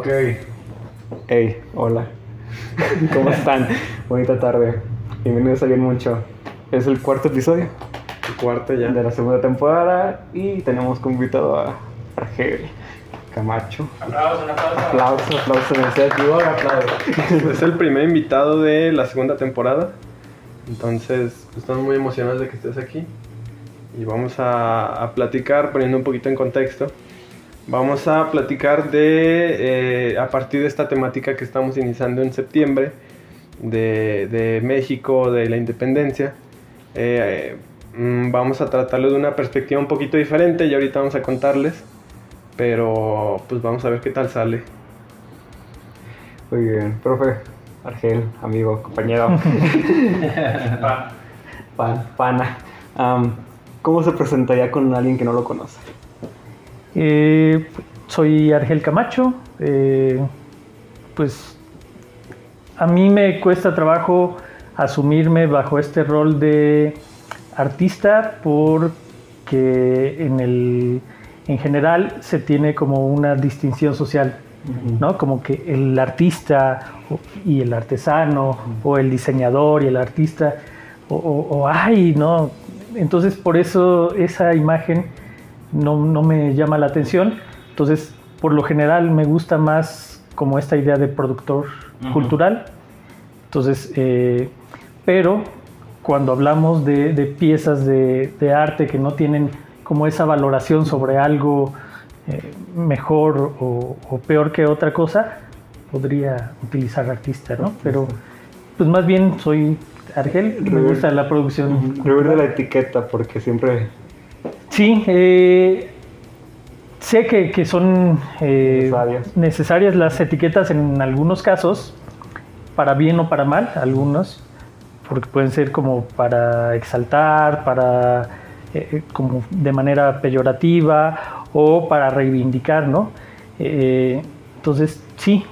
Ok. Hey, hola. ¿Cómo están? Bonita tarde. Bienvenidos a Bien Mucho. Es el cuarto episodio El cuarto ya. de la segunda temporada y tenemos como invitado a Argel Camacho. Aplausos, un aplauso. Aplauso, aplauso, me decía aquí, ahora aplauso. Es el primer invitado de la segunda temporada. Entonces, estamos muy emocionados de que estés aquí. Y vamos a, a platicar, poniendo un poquito en contexto. Vamos a platicar de, eh, a partir de esta temática que estamos iniciando en septiembre, de, de México, de la independencia. Eh, mm, vamos a tratarlo de una perspectiva un poquito diferente y ahorita vamos a contarles. Pero pues vamos a ver qué tal sale. Muy bien, profe, Argel, amigo, compañero, Pa- pan, pana. ¿Cómo se presentaría con alguien que no lo conoce? Eh, soy Argel Camacho. eh, pues a mí me cuesta trabajo asumirme bajo este rol de artista porque en, el, en general se tiene como una distinción social, ¿no? Como que el artista y el artesano o el diseñador y el artista o, o- o ay, ¿no? Entonces por eso esa imagen no, no me llama la atención. Entonces, por lo general me gusta más como esta idea de productor cultural. Entonces, eh, pero cuando hablamos de, de piezas de, de arte que no tienen como esa valoración sobre algo eh, mejor o, o peor que otra cosa, podría utilizar artista, ¿no? Pero pues más bien soy Argel, me gusta la producción. Reír de la etiqueta porque siempre Sí, eh, sé que, que son eh, Necesarias. necesarias las etiquetas en algunos casos, para bien o para mal, algunos, porque pueden ser como para exaltar, para eh, eh, como de manera peyorativa o para reivindicar, ¿no? Entonces, sí,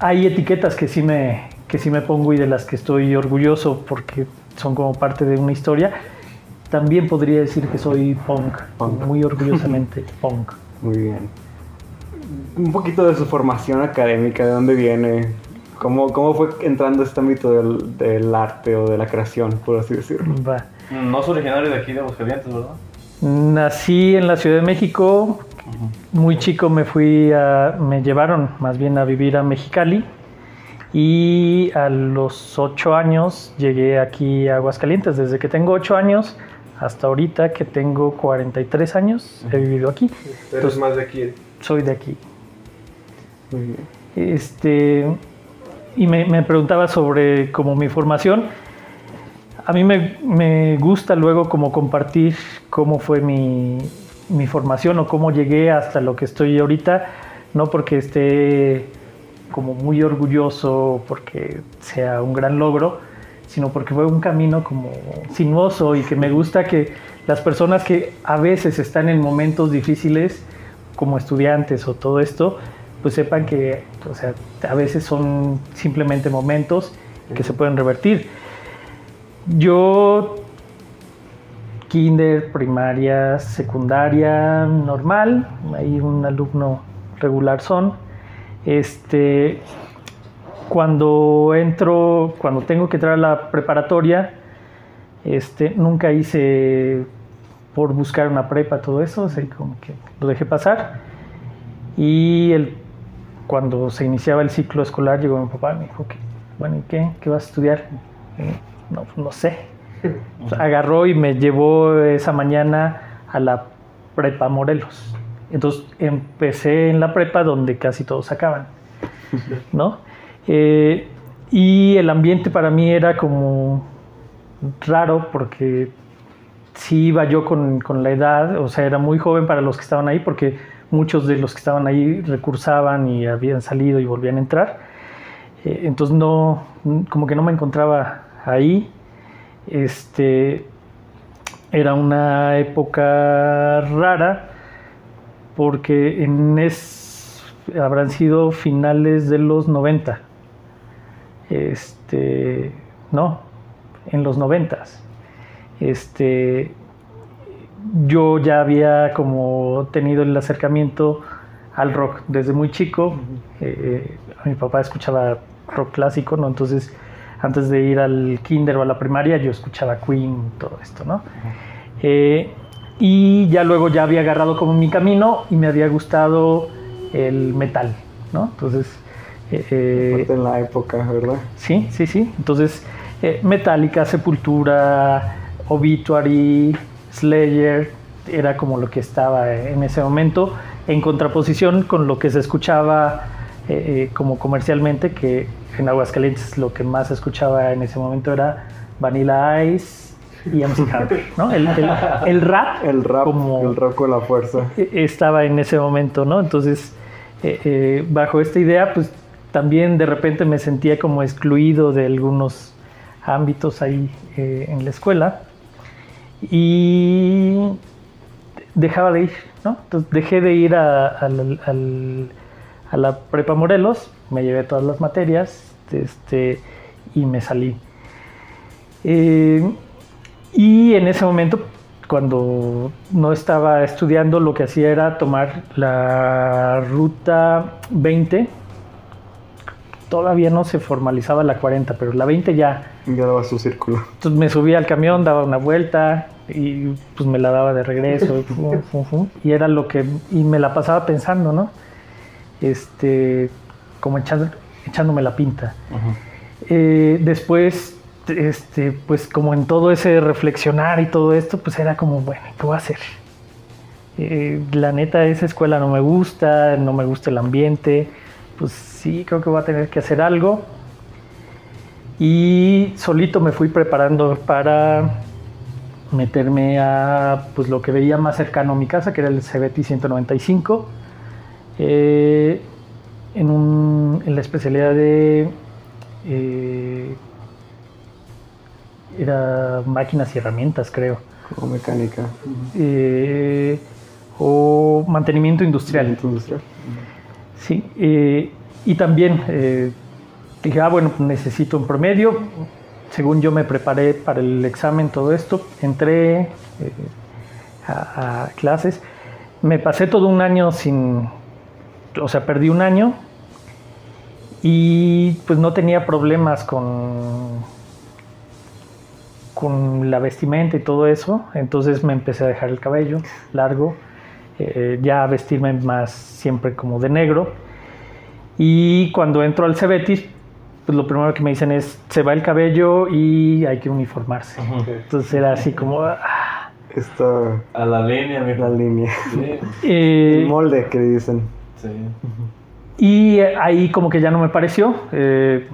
hay etiquetas que sí me que sí me pongo y de las que estoy orgulloso porque son como parte de una historia. También podría decir que soy punk, Punk. muy orgullosamente punk. Muy bien. Un poquito de su formación académica, de dónde viene, cómo, cómo fue entrando a este ámbito del, del arte o de la creación, por así decirlo. Va. No es originario de aquí de Aguascalientes, ¿verdad? Nací en la Ciudad de México. Muy chico me fui a, me llevaron más bien a vivir a Mexicali y a los ocho años llegué aquí a Aguascalientes. Desde que tengo ocho años hasta ahorita que tengo 43 años he vivido aquí. Eres más de aquí. Soy de aquí. Muy bien. Este, y me, me preguntaba sobre como mi formación. A mí me, me gusta luego como compartir cómo fue mi, mi formación o cómo llegué hasta lo que estoy ahorita, no porque esté como muy orgulloso, porque sea un gran logro, sino porque fue un camino como sinuoso y que me gusta que las personas que a veces están en momentos difíciles, como estudiantes o todo esto, pues sepan que o sea, a veces son simplemente momentos que se pueden revertir. Yo, kinder, primaria, secundaria, normal, ahí un alumno regular son. Este, cuando entro, cuando tengo que entrar a la preparatoria, este, nunca hice por buscar una prepa todo eso, así como que lo dejé pasar. Y el, cuando se iniciaba el ciclo escolar, llegó mi papá y me dijo, que, bueno, ¿y qué? ¿Qué vas a estudiar? No, pues, no sé. Pues, agarró y me llevó esa mañana a la prepa Morelos. Entonces empecé en la prepa donde casi todos acaban, ¿no? Eh, y el ambiente para mí era como raro porque sí iba yo con, con la edad, o sea, era muy joven para los que estaban ahí porque muchos de los que estaban ahí recursaban y habían salido y volvían a entrar. Eh, entonces no, como que no me encontraba ahí. Este, era una época rara porque en es, habrán sido finales de los 90. Este, no, en los 90. Este, yo ya había como tenido el acercamiento al rock. Desde muy chico, eh, mi papá escuchaba rock clásico, ¿no? Entonces, antes de ir al kinder o a la primaria, yo escuchaba Queen, todo esto, ¿no? Eh, y ya luego ya había agarrado como mi camino y me había gustado el metal, ¿no? Entonces, eh, eh, en la época, ¿verdad? Sí, sí, sí. Entonces, eh, Metallica, Sepultura, Obituary, Slayer, era como lo que estaba en ese momento, en contraposición con lo que se escuchaba eh, eh, como comercialmente, que en Aguascalientes lo que más se escuchaba en ese momento era Vanilla Ice y MC Hammer, ¿no? El, el- el rap, El rap, como el rap con la fuerza. eh, estaba en ese momento, ¿no? Entonces, eh, eh, bajo esta idea, pues también de repente me sentía como excluido de algunos ámbitos ahí eh, en la escuela y dejaba de ir, ¿no? Entonces dejé de ir a, la prepa Morelos, me llevé todas las materias este, y me salí. Eh, y en ese momento, cuando no estaba estudiando, lo que hacía era tomar la ruta 20. Todavía no se formalizaba la 40, pero la 20 ya. Ya daba su círculo. Entonces me subía al camión, daba una vuelta y pues me la daba de regreso. y era lo que. Y me la pasaba pensando, ¿no? Este. Como echando- echándome la pinta. Eh, después, este, pues como en todo ese reflexionar y todo esto, pues era como, bueno, ¿qué voy a hacer? Eh, la neta, esa escuela no me gusta, no me gusta el ambiente, pues sí, creo que voy a tener que hacer algo. Y solito me fui preparando para meterme a pues lo que veía más cercano a mi casa, que era el CBT 195, eh, en, un- en la especialidad de eh, era máquinas y herramientas, creo, Como mecánica. Eh, o mantenimiento industrial. Industrial. Sí, eh, y también eh, dije, ah, bueno, necesito un promedio. Según yo me preparé para el examen, todo esto, entré eh, a, a clases. Me pasé todo un año sin, o sea, perdí un año y pues no tenía problemas con, con la vestimenta y todo eso. Entonces me empecé a dejar el cabello largo, eh, ya vestirme más siempre como de negro. Y cuando entro al Cebetis, pues lo primero que me dicen es, se va el cabello y hay que uniformarse. Entonces era así como... ah, A la línea, mi la línea. Sí, eh, El molde que dicen. sí. Y eh, ahí como que ya no me pareció. eh,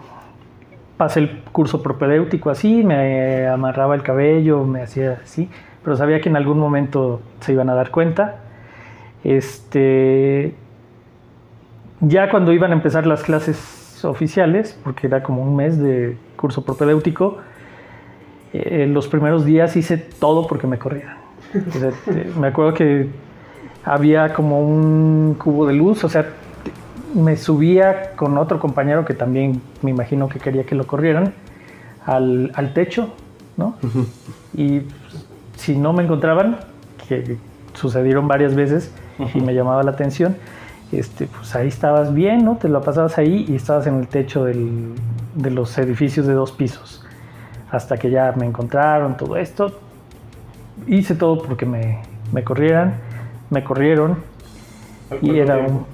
pasé el curso propedéutico así, me amarraba el cabello, me hacía así, pero sabía que en algún momento se iban a dar cuenta. Este, ya cuando iban a empezar las clases oficiales, porque era como un mes de curso propedéutico, eh, los primeros días hice todo porque me corrieran. Me acuerdo que había como un cubo de luz, o sea, me subía con otro compañero que también me imagino que quería que lo corrieran al, al techo, ¿no? Y pues, si no me encontraban, que sucedieron varias veces y me llamaba la atención, este, pues ahí estabas bien, ¿no? Te lo pasabas ahí y estabas en el techo del- de los edificios de dos pisos. Hasta que ya me encontraron, todo esto. Hice todo porque me, me corrieran, me corrieron y era un...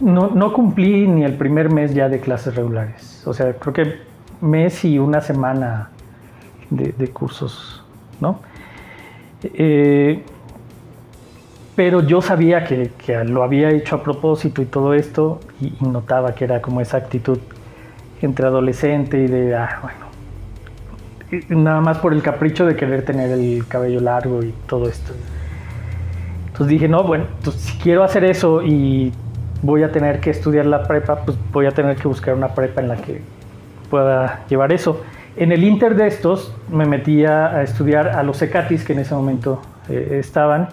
No, no cumplí ni el primer mes ya de clases regulares. O sea, creo que mes y una semana de, de cursos, ¿no? Eh, pero yo sabía que, que lo había hecho a propósito y todo esto, y, y notaba que era como esa actitud entre adolescente y de, ah, bueno, nada más por el capricho de querer tener el cabello largo y todo esto. Entonces dije, no, bueno, pues si quiero hacer eso y voy a tener que estudiar la prepa, pues voy a tener que buscar una prepa en la que pueda llevar eso. En el inter de estos me metía a estudiar a los ECATIS que en ese momento eh, estaban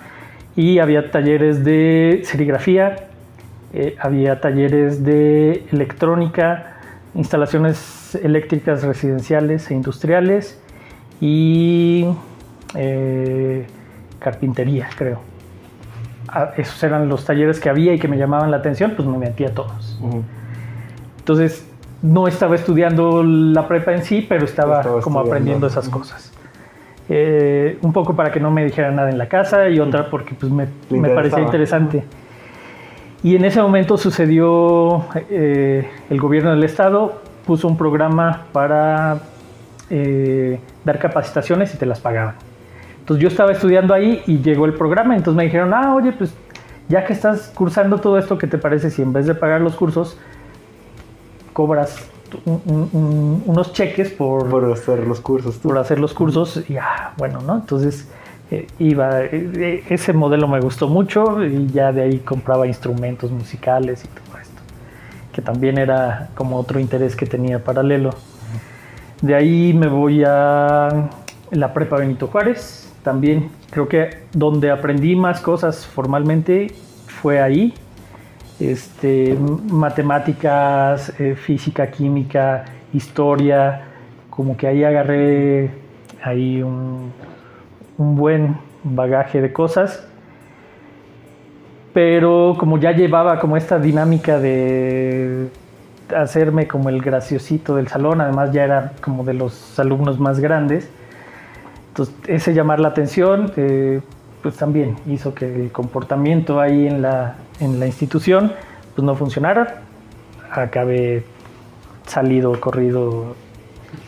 y había talleres de serigrafía, eh, había talleres de electrónica, instalaciones eléctricas residenciales e industriales y eh, carpintería, creo. a- esos eran los talleres que había y que me llamaban la atención, pues me metí a todos. Entonces, no estaba estudiando la prepa en sí, pero estaba, Estaba como aprendiendo esas cosas. Eh, un poco para que no me dijeran nada en la casa y otra porque pues, me, me parecía interesante. Y en ese momento sucedió, eh, el gobierno del estado puso un programa para eh, dar capacitaciones y te las pagaban. Entonces yo estaba estudiando ahí y llegó el programa, entonces me dijeron, ah, oye, pues ya que estás cursando todo esto, ¿qué te parece si en vez de pagar los cursos, cobras un- un- un- unos cheques por, Por hacer los cursos. por hacer los cursos? Y ah, bueno, ¿no? Entonces eh, iba, eh, eh, ese modelo me gustó mucho y ya de ahí compraba instrumentos musicales y todo esto, que también era como otro interés que tenía paralelo. De ahí me voy a la prepa Benito Juárez, también creo que donde aprendí más cosas formalmente fue ahí. Este, matemáticas, eh, física, química, historia, como que ahí agarré ahí un, un buen bagaje de cosas. Pero como ya llevaba como esta dinámica de hacerme como el graciosito del salón, además ya era como de los alumnos más grandes, entonces ese llamar la atención eh, pues también hizo que el comportamiento ahí en la, en la institución pues no funcionara, acabé salido, corrido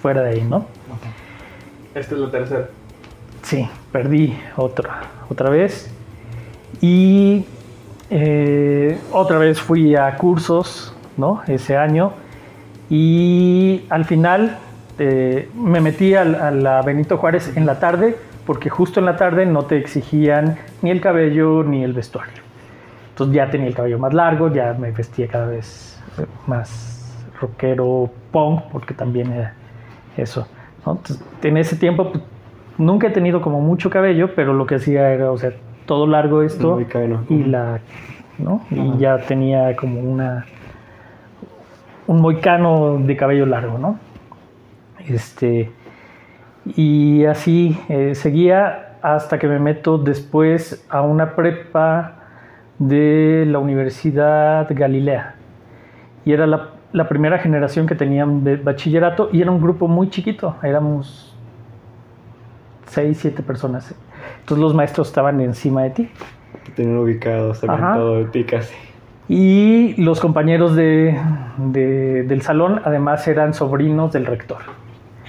fuera de ahí, ¿no? Esta es la tercera. Sí, perdí otra, otra vez. Y eh, otra vez fui a cursos, ¿no? Ese año. Y al final eh, me metí al- a, la Benito Juárez en la tarde, porque justo en la tarde no te exigían ni el cabello ni el vestuario. Entonces ya tenía el cabello más largo, ya me vestía cada vez más rockero punk, porque también era eso. ¿no? Entonces, en ese tiempo pues, nunca he tenido como mucho cabello, pero lo que hacía era, o sea, todo largo esto y la, ¿no? Y ya tenía como una un moicano de cabello largo, ¿no? Este y así eh, seguía hasta que me meto después a una prepa de la Universidad Galilea. Y era la, la primera generación que tenían de bachillerato y era un grupo muy chiquito, éramos seis, siete personas. Entonces los maestros estaban encima de ti. Te Tenían ubicados también Ajá. todo de ti casi. Y los compañeros de, de- del salón además eran sobrinos del rector.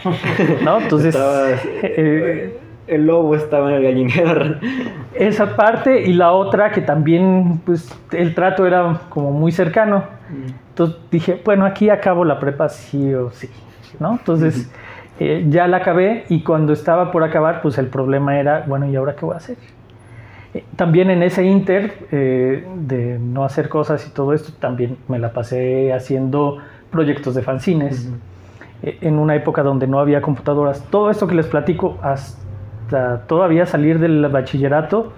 ¿No? Entonces, Estabas- eh, el lobo estaba en el gallinero. esa parte y la otra que también, pues, el trato era como muy cercano. Entonces dije, bueno, aquí acabo la prepa sí o sí, ¿no? Entonces eh, ya la acabé y cuando estaba por acabar, pues el problema era, bueno, ¿y ahora qué voy a hacer? Eh, También en ese inter eh, de no hacer cosas y todo esto, también me la pasé haciendo proyectos de fanzines. En una época donde no había computadoras. Todo esto que les platico hasta todavía salir del bachillerato,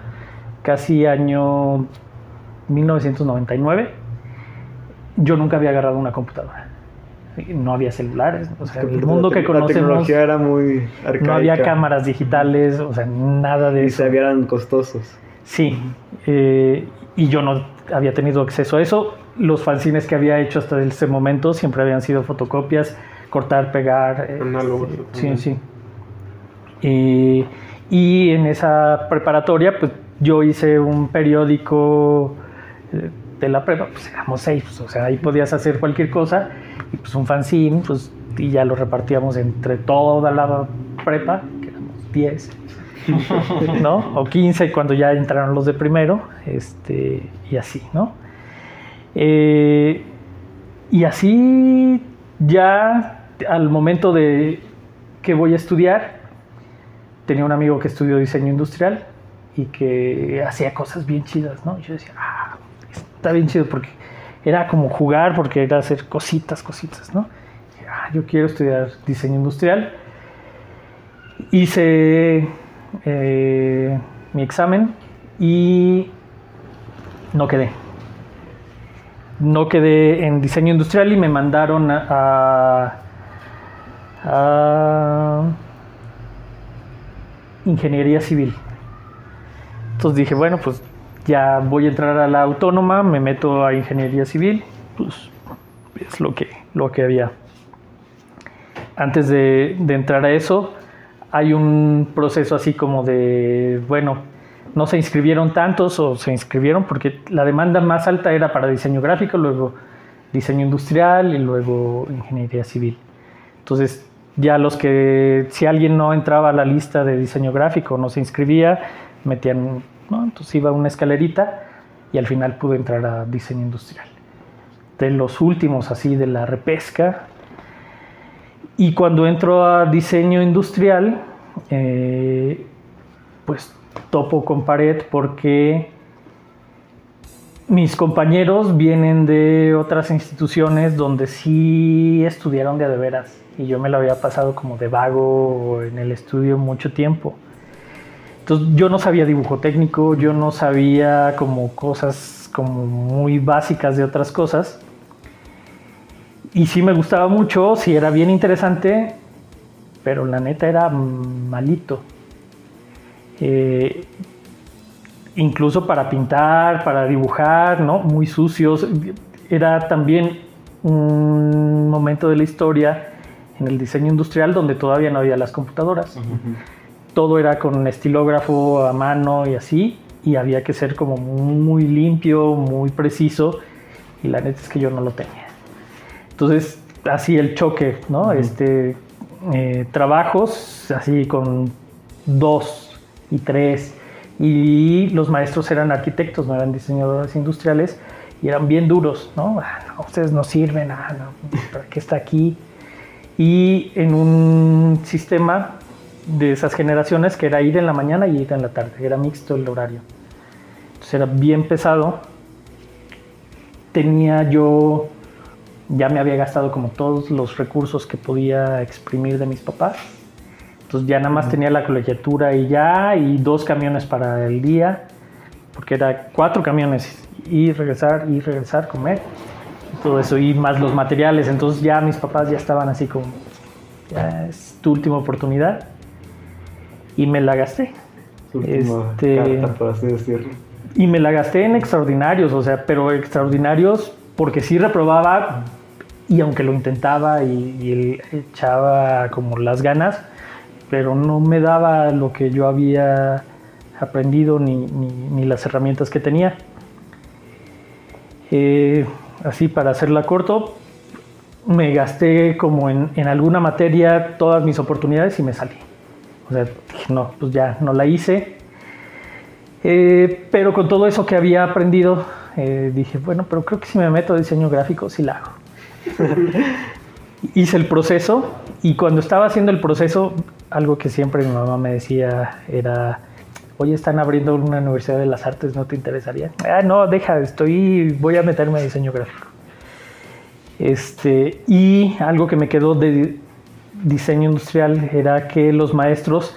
casi año 1999, yo nunca había agarrado una computadora. No había celulares, o sea, el mundo que La conocemos tecnología era muy arcaica. no había cámaras digitales, o sea, nada de Y eso. se eran costosos. Sí, eh, y yo no había tenido acceso a eso. Los fanzines que había hecho hasta ese momento siempre habían sido fotocopias, cortar, pegar. eh, Análogos, sí, sí. Y, y en esa preparatoria, pues yo hice un periódico eh, de la prepa, pues éramos seis, pues, o sea, ahí podías hacer cualquier cosa, y pues un fanzine, pues, y ya lo repartíamos entre toda la prepa, que éramos 10. ¿no? O 15 cuando ya entraron los de primero, este, y así, ¿no? Eh, y así ya al momento de que voy a estudiar, tenía un amigo que estudió diseño industrial y que hacía cosas bien chidas, ¿no? Y yo decía, ah, está bien chido porque era como jugar, porque era hacer cositas, cositas, ¿no? Y, ah, yo quiero estudiar diseño industrial. Hice eh, mi examen y no quedé. No quedé en diseño industrial y me mandaron a, ingeniería civil. Entonces dije, bueno, pues ya voy a entrar a la autónoma, me meto a ingeniería civil, pues es lo que, lo que había. Antes de, de entrar a eso, hay un proceso así como de, bueno, no se inscribieron tantos o se inscribieron porque la demanda más alta era para diseño gráfico, luego diseño industrial y luego ingeniería civil. Entonces, ya los que, si alguien no entraba a la lista de diseño gráfico, no se inscribía, metían, entonces iba una escalerita y al final pude entrar a diseño industrial. De los últimos, así, de la repesca. Y cuando entro a diseño industrial, eh, pues topo con pared porque mis compañeros vienen de otras instituciones donde sí estudiaron de a de veras y yo me lo había pasado como de vago en el estudio mucho tiempo. Entonces yo no sabía dibujo técnico, yo no sabía como cosas como muy básicas de otras cosas. Y sí me gustaba mucho, sí era bien interesante, pero la neta era malito. Eh, incluso para pintar, para dibujar, ¿no? Muy sucios. Era también un momento de la historia en el diseño industrial donde todavía no había las computadoras. Todo era con estilógrafo a mano y así, y había que ser como muy limpio, muy preciso, y la neta es que yo no lo tenía. Entonces, así el choque, ¿no? Este, eh, trabajos así con dos y tres, y los maestros eran arquitectos, no eran diseñadores industriales, y eran bien duros, ¿no? Ah, no ustedes no sirven, ah, no, ¿para qué está aquí? Y en un sistema de esas generaciones que era ir en la mañana y ir en la tarde, era mixto el horario. Entonces era bien pesado. Tenía yo, ya me había gastado como todos los recursos que podía exprimir de mis papás. Entonces ya nada más tenía la colegiatura y ya, y dos camiones para el día, porque era cuatro camiones, y regresar, y regresar, comer todo eso y más los materiales. Entonces ya mis papás ya estaban así como, ya es tu última oportunidad. Y me la gasté. Este- carta, por así decirlo. Y me la gasté en extraordinarios, o sea, pero extraordinarios porque sí reprobaba y aunque lo intentaba y, y echaba como las ganas, pero no me daba lo que yo había aprendido ni, ni- ni las herramientas que tenía. Eh, así para hacerla corto, me gasté como en, en alguna materia todas mis oportunidades y me salí. O sea, dije, no, pues ya no la hice. Eh, pero con todo eso que había aprendido, eh, dije, bueno, pero creo que si me meto a diseño gráfico, sí la hago. Hice el proceso y cuando estaba haciendo el proceso, algo que siempre mi mamá me decía era, oye, están abriendo una universidad de las artes, ¿no te interesaría? Ah, no, deja, estoy, voy a meterme a diseño gráfico. Este, y algo que me quedó de diseño industrial era que los maestros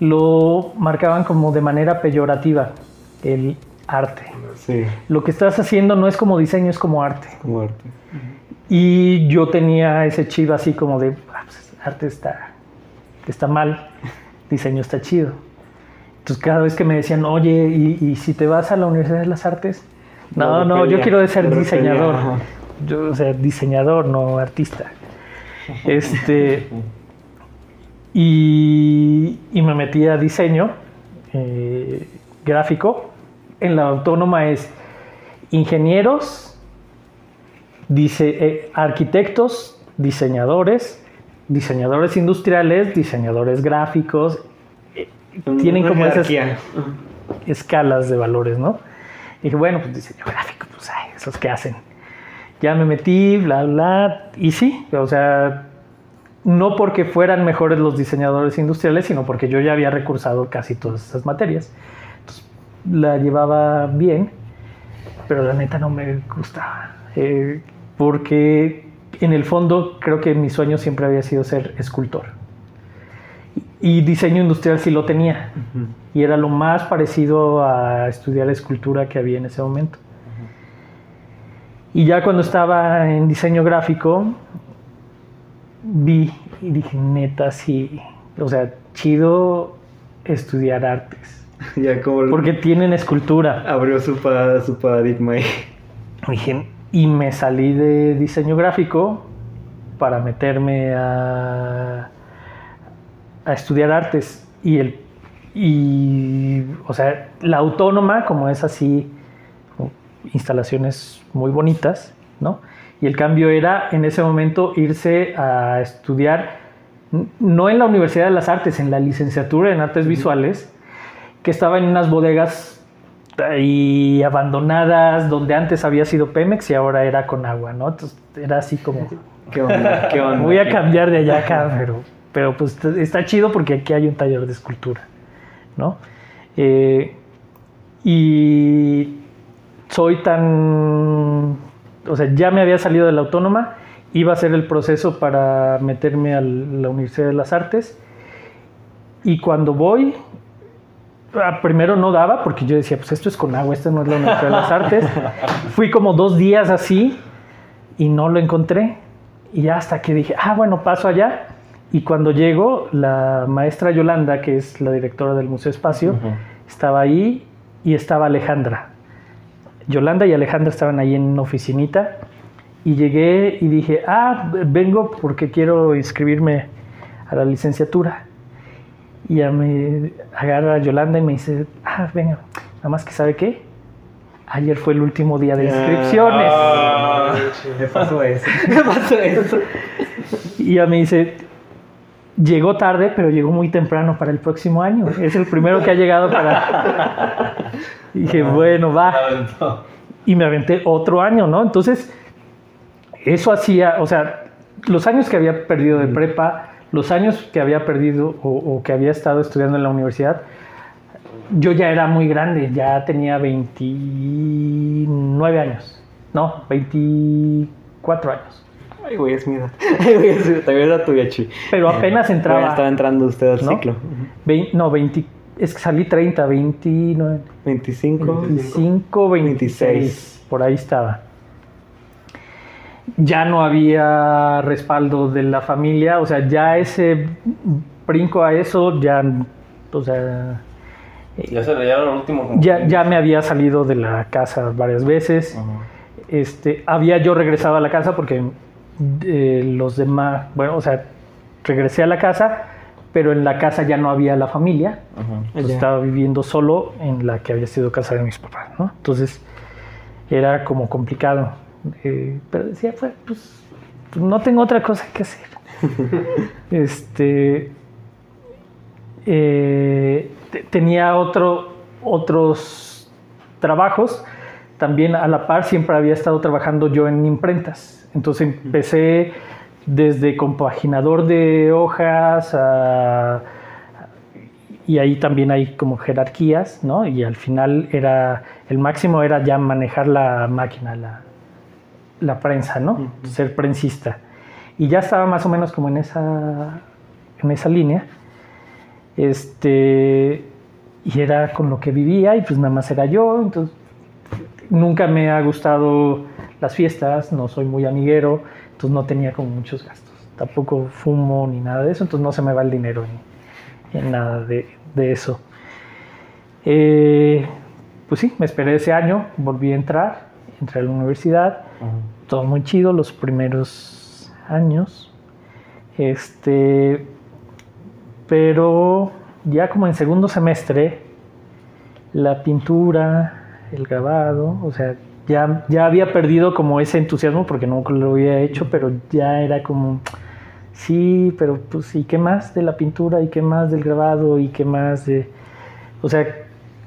lo marcaban como de manera peyorativa, el arte. Sí, Lo que estás haciendo no es como diseño, es como arte. como arte. Y yo tenía ese chivo así como de, "Ah, pues, arte está, está mal, diseño está chido. Entonces cada vez que me decían, oye, ¿y, y si te vas a la Universidad de las Artes? No, No, no, yo quiero ser diseñador. Yo, o sea, diseñador, no artista. Este, y, y me metí a diseño eh, gráfico. En la autónoma es ingenieros, dice, eh, arquitectos, diseñadores, diseñadores industriales, diseñadores gráficos. Tienen como esas escalas de valores, ¿no? Y dije, bueno, pues diseño gráfico, pues ay, esos que hacen. Ya me metí, bla, bla, y sí, o sea, no porque fueran mejores los diseñadores industriales, sino porque yo ya había recursado casi todas esas materias. Entonces, la llevaba bien, pero la neta no me gustaba. Eh, porque en el fondo creo que mi sueño siempre había sido ser escultor. Y diseño industrial sí lo tenía. Y era lo más parecido a estudiar escultura que había en ese momento. Y ya cuando estaba en diseño gráfico, vi y dije, neta, sí, o sea, chido estudiar artes. Ya como porque tienen escultura. abrió su, pa- su paradigma ahí. Dije, y me salí de diseño gráfico para meterme a, a estudiar artes. Y el y o sea, la autónoma, como es así, instalaciones muy bonitas, ¿no? Y el cambio era en ese momento irse a estudiar, no en la Universidad de las Artes, en la licenciatura en artes visuales, que estaba en unas bodegas ahí abandonadas, donde antes había sido Pemex y ahora era con agua, ¿no? Entonces era así como, ¿Qué onda? ¿Qué onda? voy a cambiar de allá acá, pero, pero pues está chido porque aquí hay un taller de escultura, ¿no? Eh, y soy tan, o sea, ya me había salido de la autónoma, iba a hacer el proceso para meterme a la Universidad de las Artes y cuando voy, ah, primero no daba porque yo decía, pues esto es con agua, esto no es la Universidad de las Artes. Fui como dos días así y no lo encontré. Y hasta que dije, ah, bueno, paso allá. Y cuando llego, la maestra Yolanda, que es la directora del Museo Espacio, estaba ahí y estaba Alejandra. Yolanda y Alejandra estaban ahí en una oficinita. Y llegué y dije, ah, vengo porque quiero inscribirme a la licenciatura. Y ya me agarra Yolanda y me dice, ah, venga, nada más que sabe qué. Ayer fue el último día de inscripciones. Ah, Me pasó eso. Me pasó eso. Y ya me dice, llegó tarde, pero llegó muy temprano para el próximo año. Es el primero que ha llegado para... Y dije, bueno, va. Y me aventé otro año, ¿no? Entonces, eso hacía, o sea, los años que había perdido de prepa, los años que había perdido o, o que había estado estudiando en la universidad, yo ya era muy grande, ya tenía 29 años, no, 24 años. Ay, güey, es mi edad. Ay, güey, es mi edad. También era tuya. Pero apenas entraba... Bueno, estaba entrando usted al ¿no? ciclo. Vein- no, 20, es que salí 30, 29, 25. 25, 26, por ahí estaba. Ya no había respaldo de la familia, o sea, ya ese brinco a eso, ya, o sea, Ya se leía lo último. ya, ya me había salido de la casa varias veces. Ajá. Este, había yo regresado a la casa porque los demás, bueno, o sea, regresé a la casa, pero en la casa ya no había la familia. Entonces, Ya. estaba viviendo solo en la que había sido casa de mis papás, ¿no? Entonces era como complicado. Eh, pero decía, pues, pues, pues, no tengo otra cosa que hacer. este eh, te- tenía otro, otros trabajos. También a la par siempre había estado trabajando yo en imprentas. Entonces empecé desde compaginador de hojas a, y ahí también hay como jerarquías, ¿no? Y al final era, el máximo era ya manejar la máquina, la, la prensa, ¿no? Ser prensista. Y ya estaba más o menos como en esa, en esa línea. Este, y era con lo que vivía y pues nada más era yo, entonces nunca me ha gustado las fiestas, no soy muy amiguero, entonces no tenía como muchos gastos. Tampoco fumo ni nada de eso, entonces no se me va el dinero en, en nada de, de eso. Eh, pues sí, me esperé ese año, volví a entrar, entré a la universidad, todo muy chido los primeros años. Este, pero ya como en segundo semestre, la pintura, el grabado, o sea, ya, ya había perdido como ese entusiasmo porque nunca lo había hecho, pero ya era como, sí, pero pues, ¿y qué más de la pintura? ¿Y qué más del grabado? ¿Y qué más de...? O sea,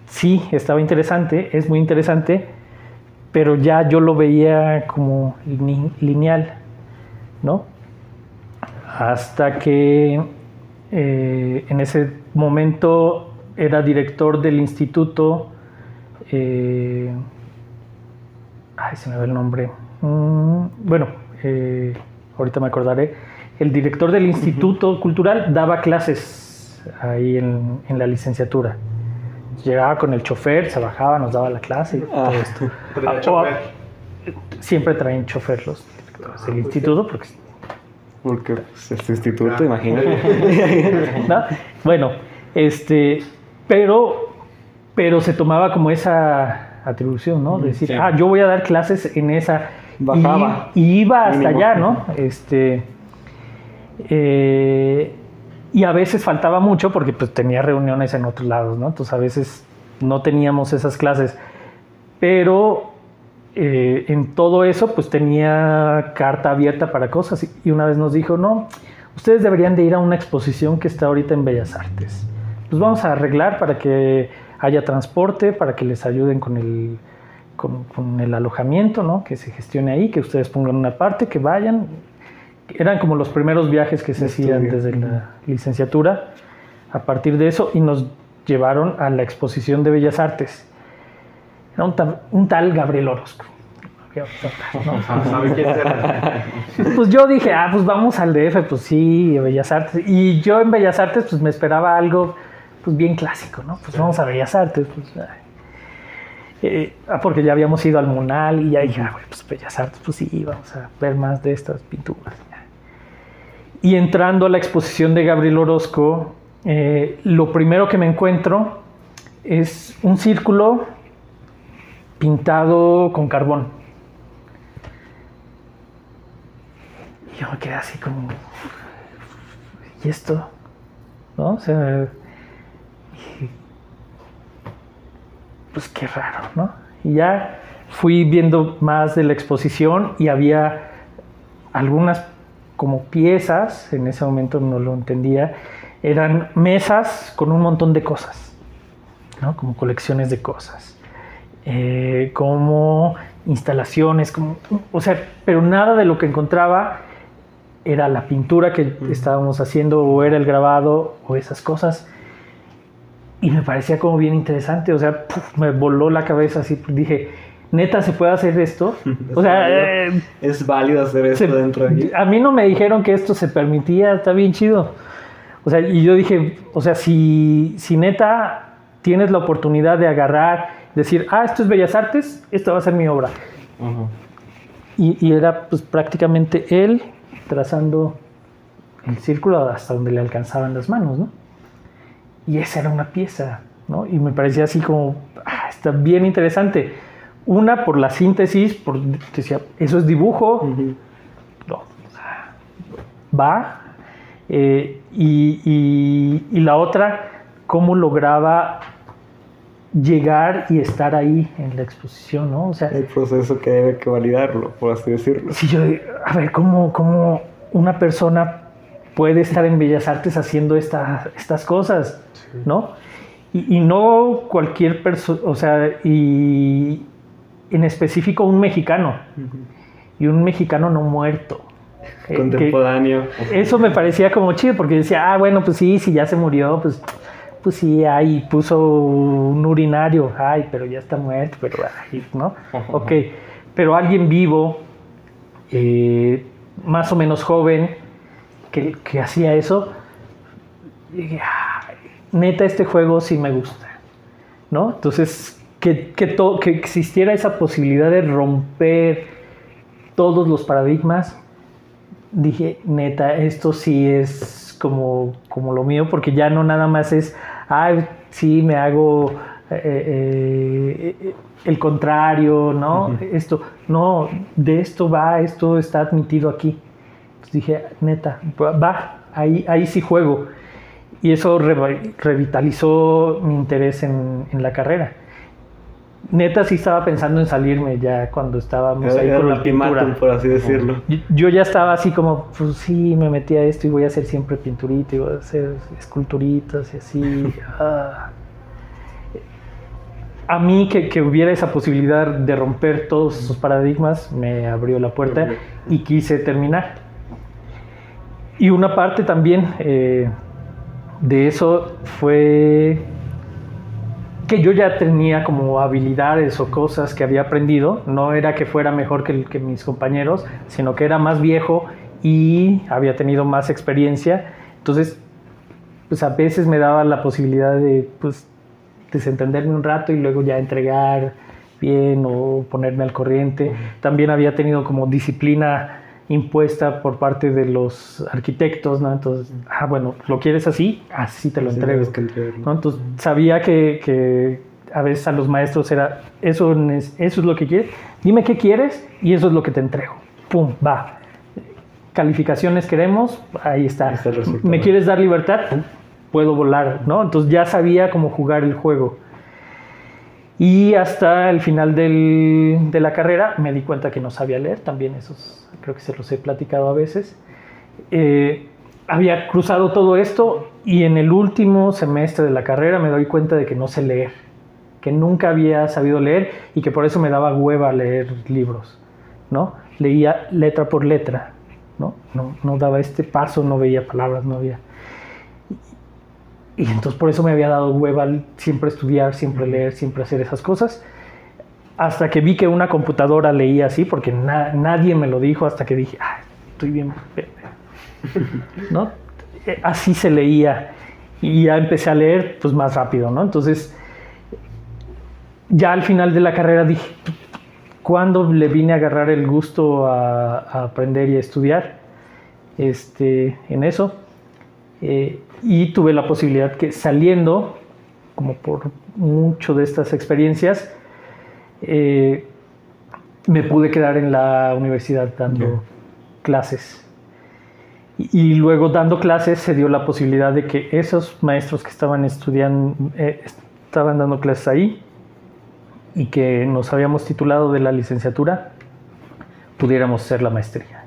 sí, estaba interesante, es muy interesante, pero ya yo lo veía como lineal, ¿no? Hasta que eh, en ese momento era director del instituto, eh, ay, se me va el nombre, Mm, bueno, eh, ahorita me acordaré, el director del instituto cultural daba clases ahí en, en la licenciatura. Llegaba con el chofer, se bajaba, nos daba la clase y Ah. todo esto. Traía Ah, chofer. Siempre traen chofer los directores del instituto porque Porque pues, este instituto, imagínate. ¿no? Bueno, este, pero pero se tomaba como esa atribución, ¿no? De decir, sí. ah, yo voy a dar clases en esa. Bajaba. Y, y iba hasta allá, ¿no? Este. eh, y a veces faltaba mucho porque pues tenía reuniones en otros lados, ¿no? Entonces a veces no teníamos esas clases. Pero eh, en todo eso pues tenía carta abierta para cosas. Y una vez nos dijo, no, ustedes deberían de ir a una exposición que está ahorita en Bellas Artes. Pues vamos a arreglar para que haya transporte, para que les ayuden con el, con, con el alojamiento, ¿no? Que se gestione ahí, que ustedes pongan una parte, que vayan. Eran como los primeros viajes que se hacían desde la licenciatura. A partir de eso, y nos llevaron a la exposición de Bellas Artes. Era un, tal- un tal Gabriel Orozco. ¿no? ¿Sabe quién será? Pues yo dije, ah, pues vamos al DF, pues sí, Bellas Artes. Y yo en Bellas Artes, pues me esperaba algo, pues bien clásico, ¿no? Pues vamos a Bellas Artes, pues. Eh, ah, porque ya habíamos ido al Munal y ya dije, ah, bueno, pues Bellas Artes, pues sí, vamos a ver más de estas pinturas. Y entrando a la exposición de Gabriel Orozco, eh, lo primero que me encuentro es un círculo pintado con carbón. Y yo me quedé así como, ¿y esto? ¿No? O sea, pues qué raro, ¿no? Y ya fui viendo más de la exposición y había algunas como piezas, en ese momento no lo entendía, eran mesas con un montón de cosas, ¿no? Como colecciones de cosas, eh, como instalaciones, como, o sea, pero nada de lo que encontraba era la pintura que estábamos haciendo o era el grabado o esas cosas. Y me parecía como bien interesante, o sea, puf, me voló la cabeza así, dije, neta, ¿se puede hacer esto? O sea, eh, Es válido hacer esto se- dentro de aquí. a mí no me dijeron que esto se permitía, está bien chido. O sea, y yo dije, o sea, si, si neta tienes la oportunidad de agarrar, decir, ah, esto es Bellas Artes, esta va a ser mi obra. Y, y era pues prácticamente él trazando el círculo hasta donde le alcanzaban las manos, ¿no? Y esa era una pieza, ¿no? Y me parecía así como, ah, está bien interesante. Una por la síntesis, por, decía, eso es dibujo, no, va. eh, y, y- y la otra, cómo lograba llegar y estar ahí en la exposición, ¿no? O sea, El proceso que debe que validarlo, por así decirlo. si yo, a ver, ¿cómo, cómo una persona puede estar en Bellas Artes haciendo esta- estas cosas, ¿no? Y, y no cualquier persona, o sea, y en específico un mexicano, y un mexicano no muerto. Eh, Contemporáneo. eso me parecía como chido, porque decía, ah, bueno, pues sí, si ya se murió, pues, pues sí, ay, puso un urinario, ay, pero ya está muerto, pero, ay, ¿no? Ok, pero alguien vivo, eh, más o menos joven, que, que hacía eso, dije, "Ay, neta, este juego sí me gusta, ¿no? Entonces, que, que, to- que existiera esa posibilidad de romper todos los paradigmas, dije, neta, esto sí es como, como lo mío, porque ya no nada más es, ay, sí, me hago eh, eh, eh, el contrario, ¿no? Esto, no, de esto va, esto está admitido aquí. Entonces dije, neta, va, ahí, ahí sí juego. Y eso reva- revitalizó mi interés en, en la carrera. Neta sí estaba pensando en salirme ya cuando estábamos ahí Era con la pintura. por así decirlo. Yo- Yo ya estaba así como, pues sí, me metí a esto y voy a hacer siempre pinturita y voy a hacer esculturitas y así. ah. A mí que, que hubiera esa posibilidad de romper todos esos paradigmas me abrió la puerta y quise terminar. Y una parte también eh, de eso fue que yo ya tenía como habilidades o cosas que había aprendido. No era que fuera mejor que, que mis compañeros, sino que era más viejo y había tenido más experiencia. Entonces, pues a veces me daba la posibilidad de pues desentenderme un rato y luego ya entregar bien o ponerme al corriente. También había tenido como disciplina impuesta por parte de los arquitectos, ¿no? Entonces, ah, bueno, ¿lo quieres así? Así te lo entrego. Entonces sabía que, que a veces a los maestros era, eso, es- eso es lo que quieres, dime qué quieres y eso es lo que te entrego. Pum, va. Calificaciones queremos, ahí está. Ahí está. ¿Me quieres dar libertad? Puedo volar, ¿no? Entonces ya sabía cómo jugar el juego. Y hasta el final del- de la carrera me di cuenta que no sabía leer, también esos creo que se los he platicado a veces. Eh, había cruzado todo esto y en el último semestre de la carrera me doy cuenta de que no sé leer, que nunca había sabido leer y que por eso me daba hueva leer libros, ¿no? Leía letra por letra, ¿no? No, no daba este paso, no veía palabras, no había... Y entonces por eso me había dado hueva siempre estudiar, siempre leer, siempre hacer esas cosas. Hasta que vi que una computadora leía así, porque na- nadie me lo dijo, hasta que dije, "Ay, estoy bien. pendejo". ¿No? Eh, Así se leía. Y ya empecé a leer pues más rápido, ¿no? Entonces, ya al final de la carrera dije, ¿cuándo le vine a agarrar el gusto a, a aprender y a estudiar? Este, en eso. Eh, y tuve la posibilidad que saliendo, como por mucho de estas experiencias, eh, me pude quedar en la universidad dando clases. Y, y luego dando clases se dio la posibilidad de que esos maestros que estaban estudiando, eh, estaban dando clases ahí y que nos habíamos titulado de la licenciatura, pudiéramos hacer la maestría.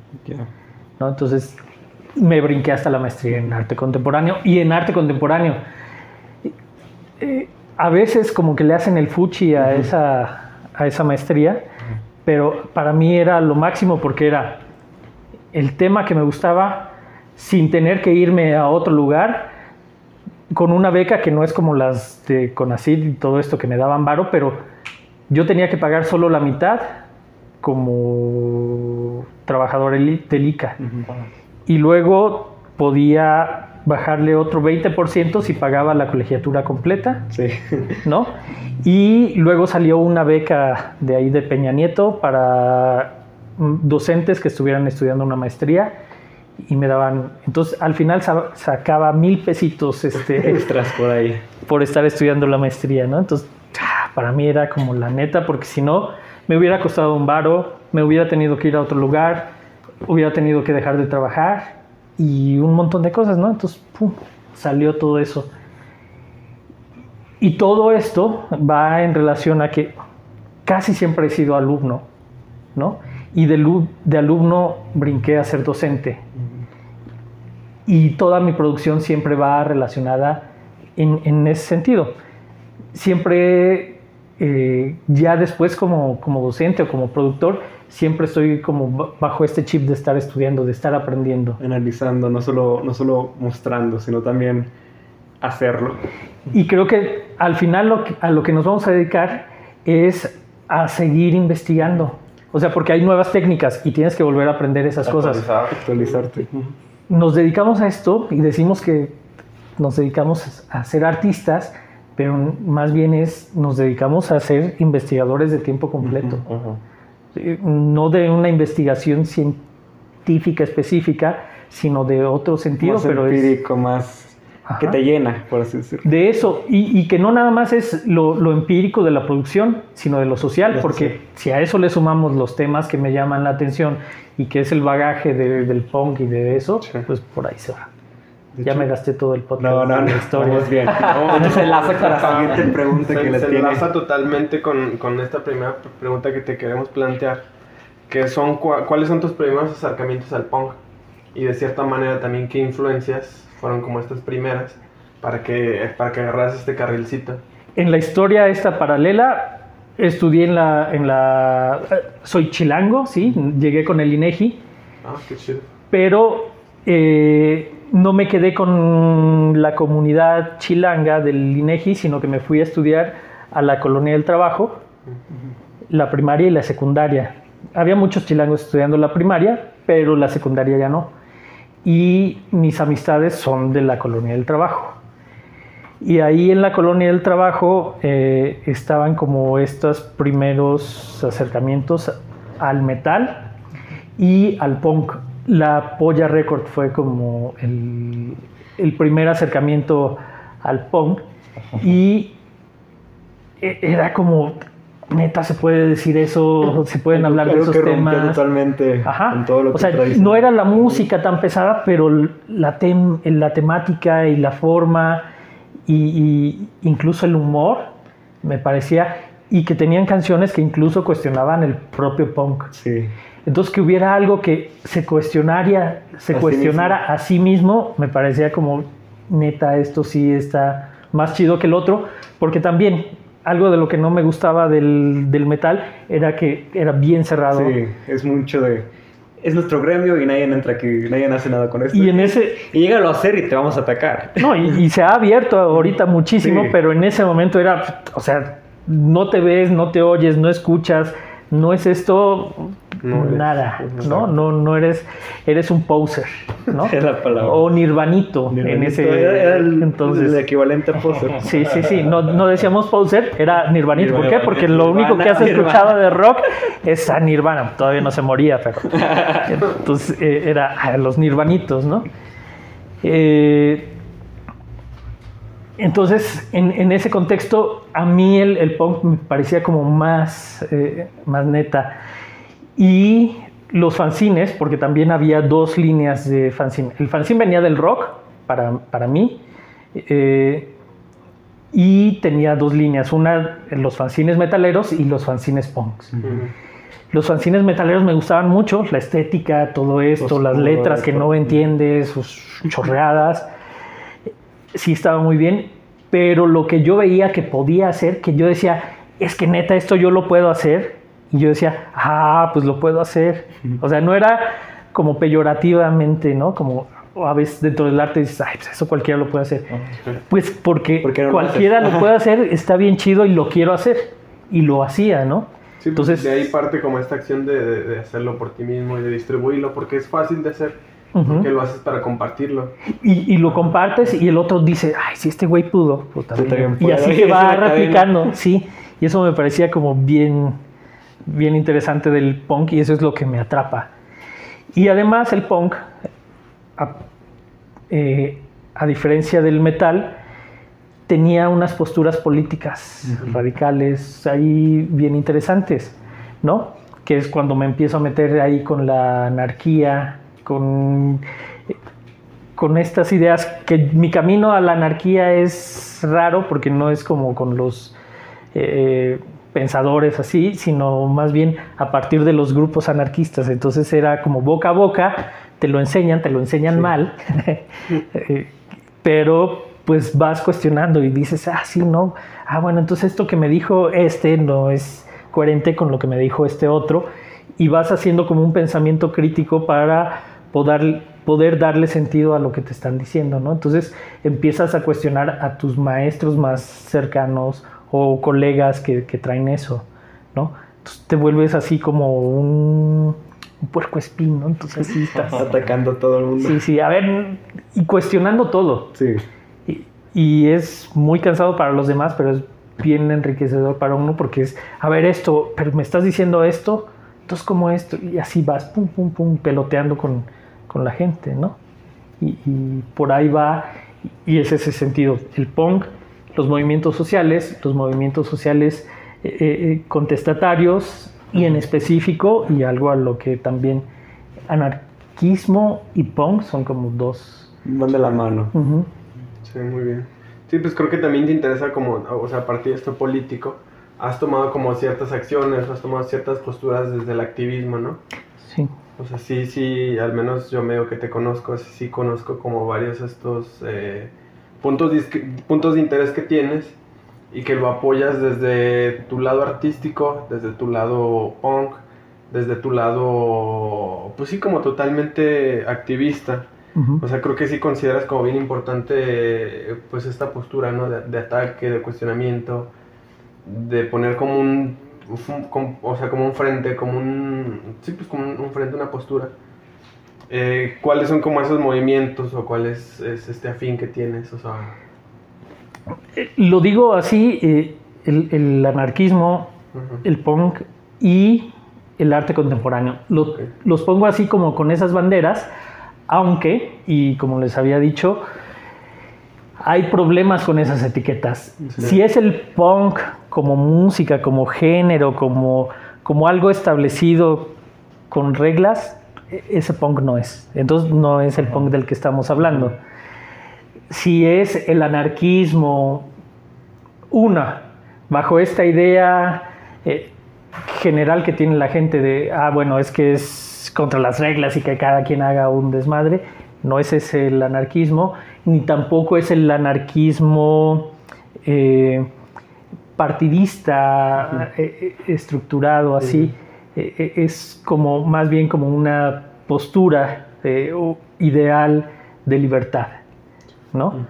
¿no? Entonces me brinqué hasta la maestría en arte contemporáneo y en arte contemporáneo. eh, a veces como que le hacen el fuchi a, esa, a esa maestría, pero para mí era lo máximo porque era el tema que me gustaba sin tener que irme a otro lugar con una beca que no es como las de Conacid y todo esto que me daban varo, pero yo tenía que pagar solo la mitad como trabajador del ICA y luego podía bajarle otro 20% si pagaba la colegiatura completa, Sí. ¿no? Y luego salió una beca de ahí de Peña Nieto para mm, docentes que estuvieran estudiando una maestría y me daban, entonces al final sa- sacaba mil pesitos este, Extras por ahí. por estar estudiando la maestría, ¿no? Entonces, ah, para mí era como la neta, porque si no, me hubiera costado un varo, me hubiera tenido que ir a otro lugar, hubiera tenido que dejar de trabajar y un montón de cosas, ¿no? Entonces, pum, salió todo eso. Y todo esto va en relación a que casi siempre he sido alumno, ¿no? Y de, lu- de alumno brinqué a ser docente. Y toda mi producción siempre va relacionada en, en ese sentido. Siempre, eh, ya después como, como docente o como productor, siempre estoy como ba- bajo este chip de estar estudiando, de estar aprendiendo. Analizando, no solo, no solo mostrando, sino también hacerlo. Y creo que al final lo que- a lo que nos vamos a dedicar es a seguir investigando. O sea, porque hay nuevas técnicas y tienes que volver a aprender esas cosas. Actualizar. Actualizarte. Nos dedicamos a esto y decimos que nos dedicamos a ser artistas, pero más bien es nos dedicamos a ser investigadores de tiempo completo. Eh, No de una investigación científica específica, sino de otro sentido, más pero es empírico, más que te llena, por así decirlo. de eso, y, y que no nada más es lo, lo empírico de la producción, sino de lo social, porque si a eso le sumamos los temas que me llaman la atención y que es el bagaje de- del punk y de eso, Sí. pues por ahí se va. Ya hecho- me gasté todo el podcast No, no, no. historia. Vamos bien. Entonces enlaza con la siguiente pregunta se, que le se tiene. enlaza totalmente con, con esta primera pregunta que te queremos plantear, que son cua- cuáles son tus primeros acercamientos al punk y de cierta manera también qué influencias fueron como estas primeras para que para que agarras este carrilcito. En la historia esta paralela, estudié en la, en la... eh, Soy chilango, sí, llegué con el INEGI, Ah, qué chido. pero eh, no me quedé con la comunidad chilanga del INEGI, sino que me fui a estudiar a la Colonia del Trabajo, la primaria y la secundaria. Había muchos chilangos estudiando la primaria, pero la secundaria ya no. Y mis amistades son de la Colonia del Trabajo. Y ahí en la Colonia del Trabajo eh, estaban como estos primeros acercamientos al metal y al punk. La Polla Record fue como el, el primer acercamiento al punk y e- era como, neta, se puede decir eso, se pueden hablar de esos que temas. totalmente Ajá. con todo lo que o sea, tradición. no era la música tan pesada, pero la, tem- la temática y la forma y, y incluso el humor me parecía y que tenían canciones que incluso cuestionaban el propio punk. Sí. Entonces que hubiera algo que se cuestionaría, se A sí cuestionara a sí mismo, me parecía como neta, esto sí está más chido que el otro, porque también algo de lo que no me gustaba del, del metal era que era bien cerrado. Sí, es mucho de. Es nuestro gremio y nadie entra aquí, nadie hace nada con esto. Y en ese, Y llégalo a hacer y te vamos a atacar. No, y, y se ha abierto ahorita muchísimo, Sí. pero en ese momento era, o sea, no te ves, no te oyes, no escuchas, no es esto No eres- nada, no ¿no? No, no eres, eres un poser, ¿no? Es la palabra. O nirvanito en ese era, el, entonces. el equivalente a poser. Sí, sí, sí. No, no decíamos poser, era Nirvanito. ¿Por qué? Nirvana. Porque lo único que has Nirvana. escuchado de rock es a Nirvana. Todavía no se moría, pero. Entonces eh, era a los Nirvanitos, ¿no? Eh, entonces, en, en ese contexto, a mí el, el punk me parecía como más, eh, más neta. Y los fanzines, porque también había dos líneas de fanzine. El fanzine venía del rock, para, para mí, eh, y tenía dos líneas, una los fanzines metaleros y los fanzines punks. Los fanzines metaleros me gustaban mucho, la estética, todo esto, las letras que no entiendes, sus chorreadas. Sí estaba muy bien, pero lo que yo veía que podía hacer, que yo decía, es que neta, esto yo lo puedo hacer. Y yo decía, ah, pues lo puedo hacer. O sea, no era como peyorativamente, ¿no? Como a veces dentro del arte dices, ay, pues eso cualquiera lo puede hacer. Pues porque ¿Por qué no lo cualquiera lo puede hacer, está bien chido y lo quiero hacer. Y lo hacía, ¿no? Sí, Entonces, Entonces- de ahí parte como esta acción de, de- de hacerlo por ti mismo y de distribuirlo, porque es fácil de hacer, Ujú. porque lo haces para compartirlo. Y, y lo compartes y el otro dice, ay, si este güey pudo, pues también. también y así se va una cadena. replicando, sí. Y eso me parecía como bien, bien interesante del punk y eso es lo que me atrapa. Y además el punk, a, eh, a diferencia del metal, tenía unas posturas políticas radicales ahí bien interesantes, ¿no? Que es cuando me empiezo a meter ahí con la anarquía, con, con estas ideas, que mi camino a la anarquía es raro porque no es como con los eh, pensadores así, sino más bien a partir de los grupos anarquistas. Entonces era como boca a boca, te lo enseñan, te lo enseñan mal, Eh, pero pues vas cuestionando y dices, ah, sí, no, ah, bueno, entonces esto que me dijo este no es coherente con lo que me dijo este otro, y vas haciendo como un pensamiento crítico para poder, poder darle sentido a lo que te están diciendo, ¿no? Entonces empiezas a cuestionar a tus maestros más cercanos o colegas que, que traen eso, ¿no? Entonces te vuelves así como un, un puerco espín, ¿no? Entonces sí estás... Atacando a todo el mundo. Sí, sí, a ver, y cuestionando todo. Sí. Y, y es muy cansado para los demás, pero es bien enriquecedor para uno porque es, a ver esto, pero me estás diciendo esto, entonces como esto, y así vas, pum, pum, pum, peloteando con, con la gente, ¿no? Y, y por ahí va, y es ese sentido, el punk, los movimientos sociales, los movimientos sociales eh, eh, contestatarios y en específico, y algo a lo que también anarquismo y punk son como dos. Van de la mano. Ujú. Sí, muy bien. Sí, pues creo que también te interesa como, o sea, a partir de esto político, has tomado como ciertas acciones, has tomado ciertas posturas desde el activismo, ¿no? Sí. O sea, sí, sí, al menos yo medio que te conozco, sí, sí conozco como varios estos eh, puntos, puntos de interés que tienes y que lo apoyas desde tu lado artístico, desde tu lado punk, desde tu lado, pues sí, como totalmente activista. O sea, creo que sí consideras como bien importante pues esta postura, ¿no? De, de ataque, de cuestionamiento, de poner como un- como- o sea, como un frente, como un, sí, pues como un, un frente, una postura. Eh, ¿Cuáles son como esos movimientos o cuál es, es este afín que tienes? O sea, Eh, Lo digo así, eh, el, el anarquismo, el punk y el arte contemporáneo. Lo-. Los pongo así como con esas banderas, aunque, y como les había dicho, hay problemas con esas etiquetas. Si es el punk como música, como género, como, como algo establecido con reglas, e- ese punk no es. Entonces no es el punk del que estamos hablando. Si es el anarquismo, una, bajo esta idea eh, general que tiene la gente de, ah, bueno, es que es contra las reglas y que cada quien haga un desmadre, no ese es el anarquismo, ni tampoco es el anarquismo eh, partidista, eh, eh, estructurado así, Eh, es como más bien como una postura o ideal de libertad, ¿no?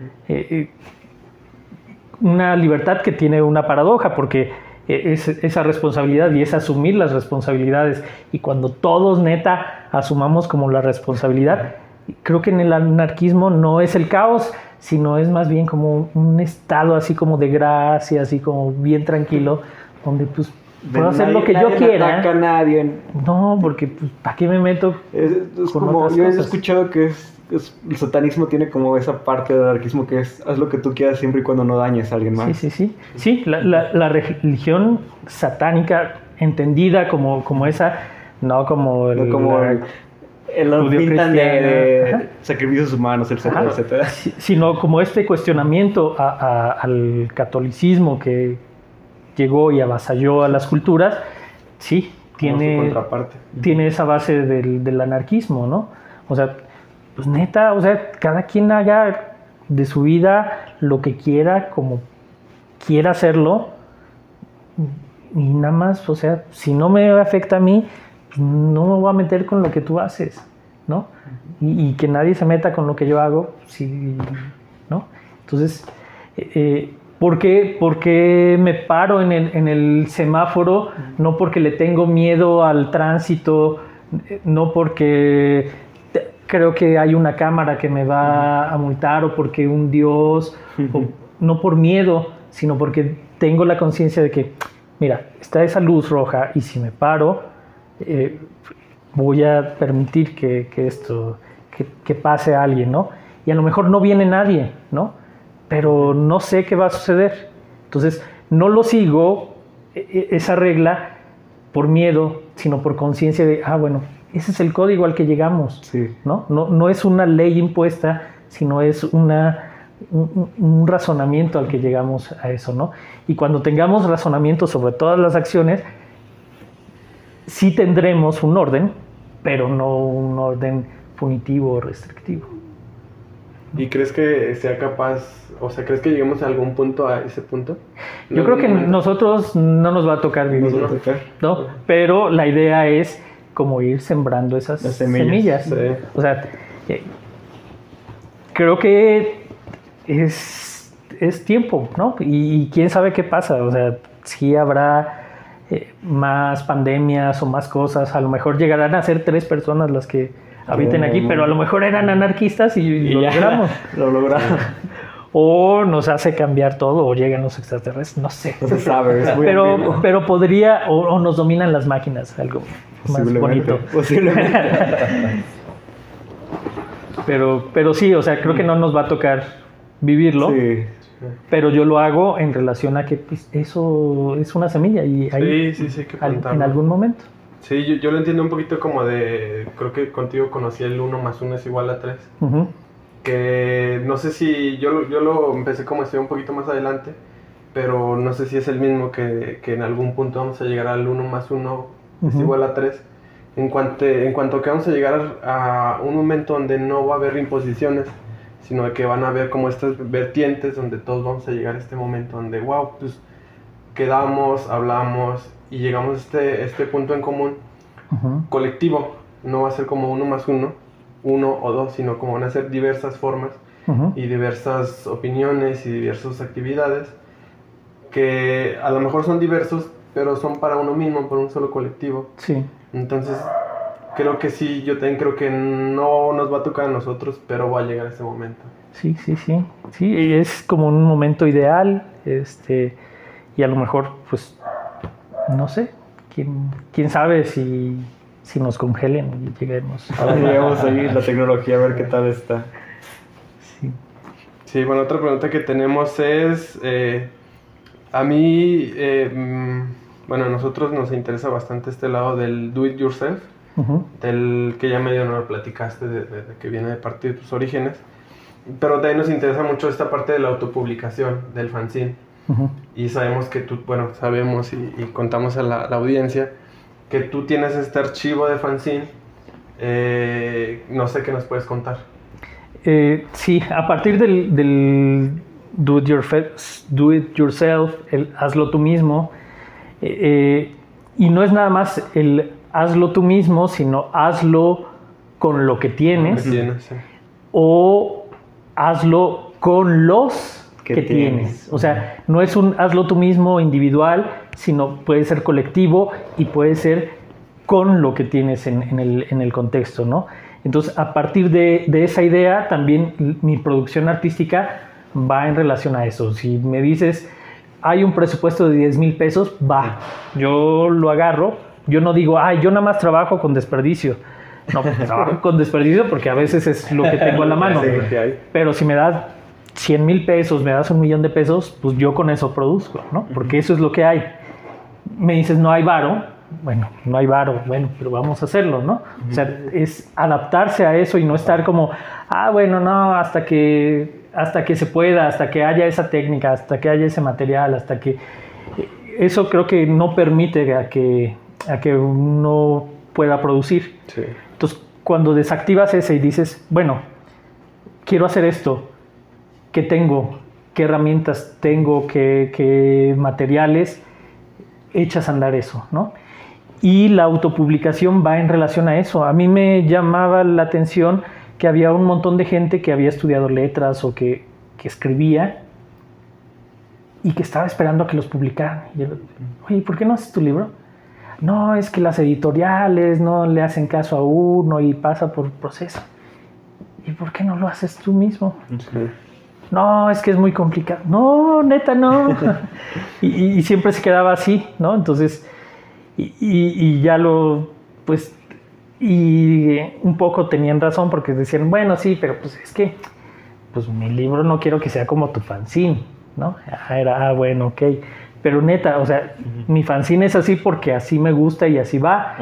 Una libertad que tiene una paradoja, porque es esa responsabilidad y es asumir las responsabilidades. Y cuando todos neta asumamos como la responsabilidad, creo que en el anarquismo no es el caos, sino es más bien como un estado así como de gracia, así como bien tranquilo, donde pues puedo hacer lo que yo quiera. ataca a nadie. No, porque pues, ¿para qué me meto? Es, es Con como, otras yo he escuchado que es, es- el satanismo tiene como esa parte del anarquismo que es haz lo que tú quieras siempre y cuando no dañes a alguien más. Sí, sí, sí. Sí, la, la- la religión satánica entendida como, como esa, no como el, No como el, el lo Judío pintan de, sacrificios humanos, etcétera, sino como este cuestionamiento a- a- al catolicismo que llegó y avasalló a las culturas, sí, tiene, tiene esa base del, del anarquismo, ¿no? O sea, pues neta, o sea, cada quien haga de su vida lo que quiera, como quiera hacerlo, y nada más, o sea, si no me afecta a mí, no me voy a meter con lo que tú haces, ¿no? Y, y que nadie se meta con lo que yo hago, sí, ¿no? Entonces, eh, eh, ¿por, qué, por qué me paro en el, en el semáforo? No porque le tengo miedo al tránsito, no porque creo que hay una cámara que me va a multar o porque un dios, o no por miedo, sino porque tengo la conciencia de que, mira, está esa luz roja y si me paro, eh, voy a permitir que, que esto, que, que pase a alguien, ¿no? Y a lo mejor no viene nadie, ¿no? Pero no sé qué va a suceder. Entonces, no lo sigo, e- e- esa regla, por miedo, sino por conciencia de, ah, bueno, ese es el código al que llegamos. Sí. ¿no? No, no es una ley impuesta, sino es una, un, un- un razonamiento al que llegamos a eso, ¿no? Y cuando tengamos razonamiento sobre todas las acciones, sí tendremos un orden, pero no un orden punitivo o restrictivo. ¿Y crees que sea capaz, o sea, crees que lleguemos a algún punto a ese punto? Yo ¿En creo que momento? nosotros no nos va a tocar Nos va a vivirlo, tocar. ¿no? Pero la idea es como ir sembrando esas Las semillas, semillas. sí. O sea, eh, creo que es, es tiempo, ¿no? Y, y quién sabe qué pasa. O sea, si habrá eh, más pandemias o más cosas. A lo mejor llegarán a ser tres personas las que habiten aquí, pero a lo mejor eran anarquistas y, Y lo ya, logramos. Lo logramos. O nos hace cambiar todo, o llegan los extraterrestres, no sé. No se sabe, es muy Pero, pero podría, o, o nos dominan las máquinas, algo más bonito. Posiblemente. Pero, pero sí, o sea, creo que no nos va a tocar vivirlo, Sí. Pero yo lo hago en relación a que pues, eso es una semilla y ahí Sí, sí, sí, que al- en algún momento. Sí, yo, yo lo entiendo un poquito como de, creo que contigo conocí el 1 más 1 es igual a 3. Ujú, que no sé si yo, yo lo empecé como estudiar un poquito más adelante, pero no sé si es el mismo que, que en algún punto vamos a llegar al 1 más 1 es Ujú. igual a 3. En cuanto, en cuanto que vamos a llegar a un momento donde no va a haber imposiciones, sino que van a haber como estas vertientes donde todos vamos a llegar a este momento donde, wow, pues quedamos, hablamos y llegamos a este, este punto en común ujú. colectivo. No va a ser como uno más uno, uno o dos, sino como van a ser diversas formas Ujú. y diversas opiniones y diversas actividades que a lo mejor son diversos, pero son para uno mismo, para un solo colectivo. Sí, Entonces, creo que sí, yo también creo que no nos va a tocar a nosotros, pero va a llegar ese momento. sí, sí, sí. Sí, es como un momento ideal, este, y a lo mejor, pues, no sé, quién, quién sabe si, si nos congelen y lleguemos. Ahora llegamos ahí la tecnología a ver qué tal está. Sí. Sí, bueno, otra pregunta que tenemos es, eh, a mí, eh, mm, bueno, a nosotros nos interesa bastante este lado del do it yourself, Del que ya medio nos lo platicaste, de, de- de que viene de parte de tus orígenes, pero también nos interesa mucho esta parte de la autopublicación, del fanzine. Y sabemos que tú, bueno, sabemos y, y contamos a la, la audiencia que tú tienes este archivo de fanzine. Eh, no sé qué nos puedes contar. Eh, sí, a partir del, del do, it yourfe- do it yourself, el hazlo tú mismo, eh, y no es nada más el hazlo tú mismo, sino hazlo con lo que tienes ¿Qué tienes? Sí. o hazlo con los Que que, tienes. tienes. O sea, no es un hazlo tú mismo individual, sino puede ser colectivo y puede ser con lo que tienes en, en el, en el contexto, ¿no? Entonces, a partir de, de esa idea, también mi producción artística va en relación a eso. Si me dices, hay un presupuesto de 10 mil pesos, va, yo lo agarro. Yo no digo, ay, yo nada más trabajo con desperdicio. No, trabajo con desperdicio porque a veces es lo que tengo en la mano. Sí. Pero si me das 100 mil pesos, me das un millón de pesos, pues yo con eso produzco, ¿no? Porque eso es lo que hay. Me dices, no hay varo. Bueno, no hay varo, bueno, pero vamos a hacerlo, ¿no? O sea, es adaptarse a eso y no estar como, ah, bueno, no, hasta que, hasta que se pueda, hasta que haya esa técnica, hasta que haya ese material, hasta que... Eso creo que no permite a que, a que uno pueda producir. Sí. Entonces, cuando desactivas ese y dices, bueno, quiero hacer esto, ¿qué tengo? ¿Qué herramientas tengo? ¿Qué, qué materiales? Echas a andar eso, ¿no? Y la autopublicación va en relación a eso. A mí me llamaba la atención que había un montón de gente que había estudiado letras o que, que escribía y que estaba esperando a que los publicaran. Y yo, oye, ¿por qué no haces tu libro? No, es que las editoriales no le hacen caso a uno y pasa por proceso. ¿Y por qué no lo haces tú mismo? No, es que es muy complicado. No, neta, no. y, y- y siempre se quedaba así, ¿no? Entonces, y, y- y ya lo, pues, y un poco tenían razón porque decían, bueno, sí, pero pues es que, pues mi libro no quiero que sea como tu fanzine, ¿no? Ah, era, ah, bueno, ok. Pero neta, o sea, mi fanzine es así porque así me gusta y así va.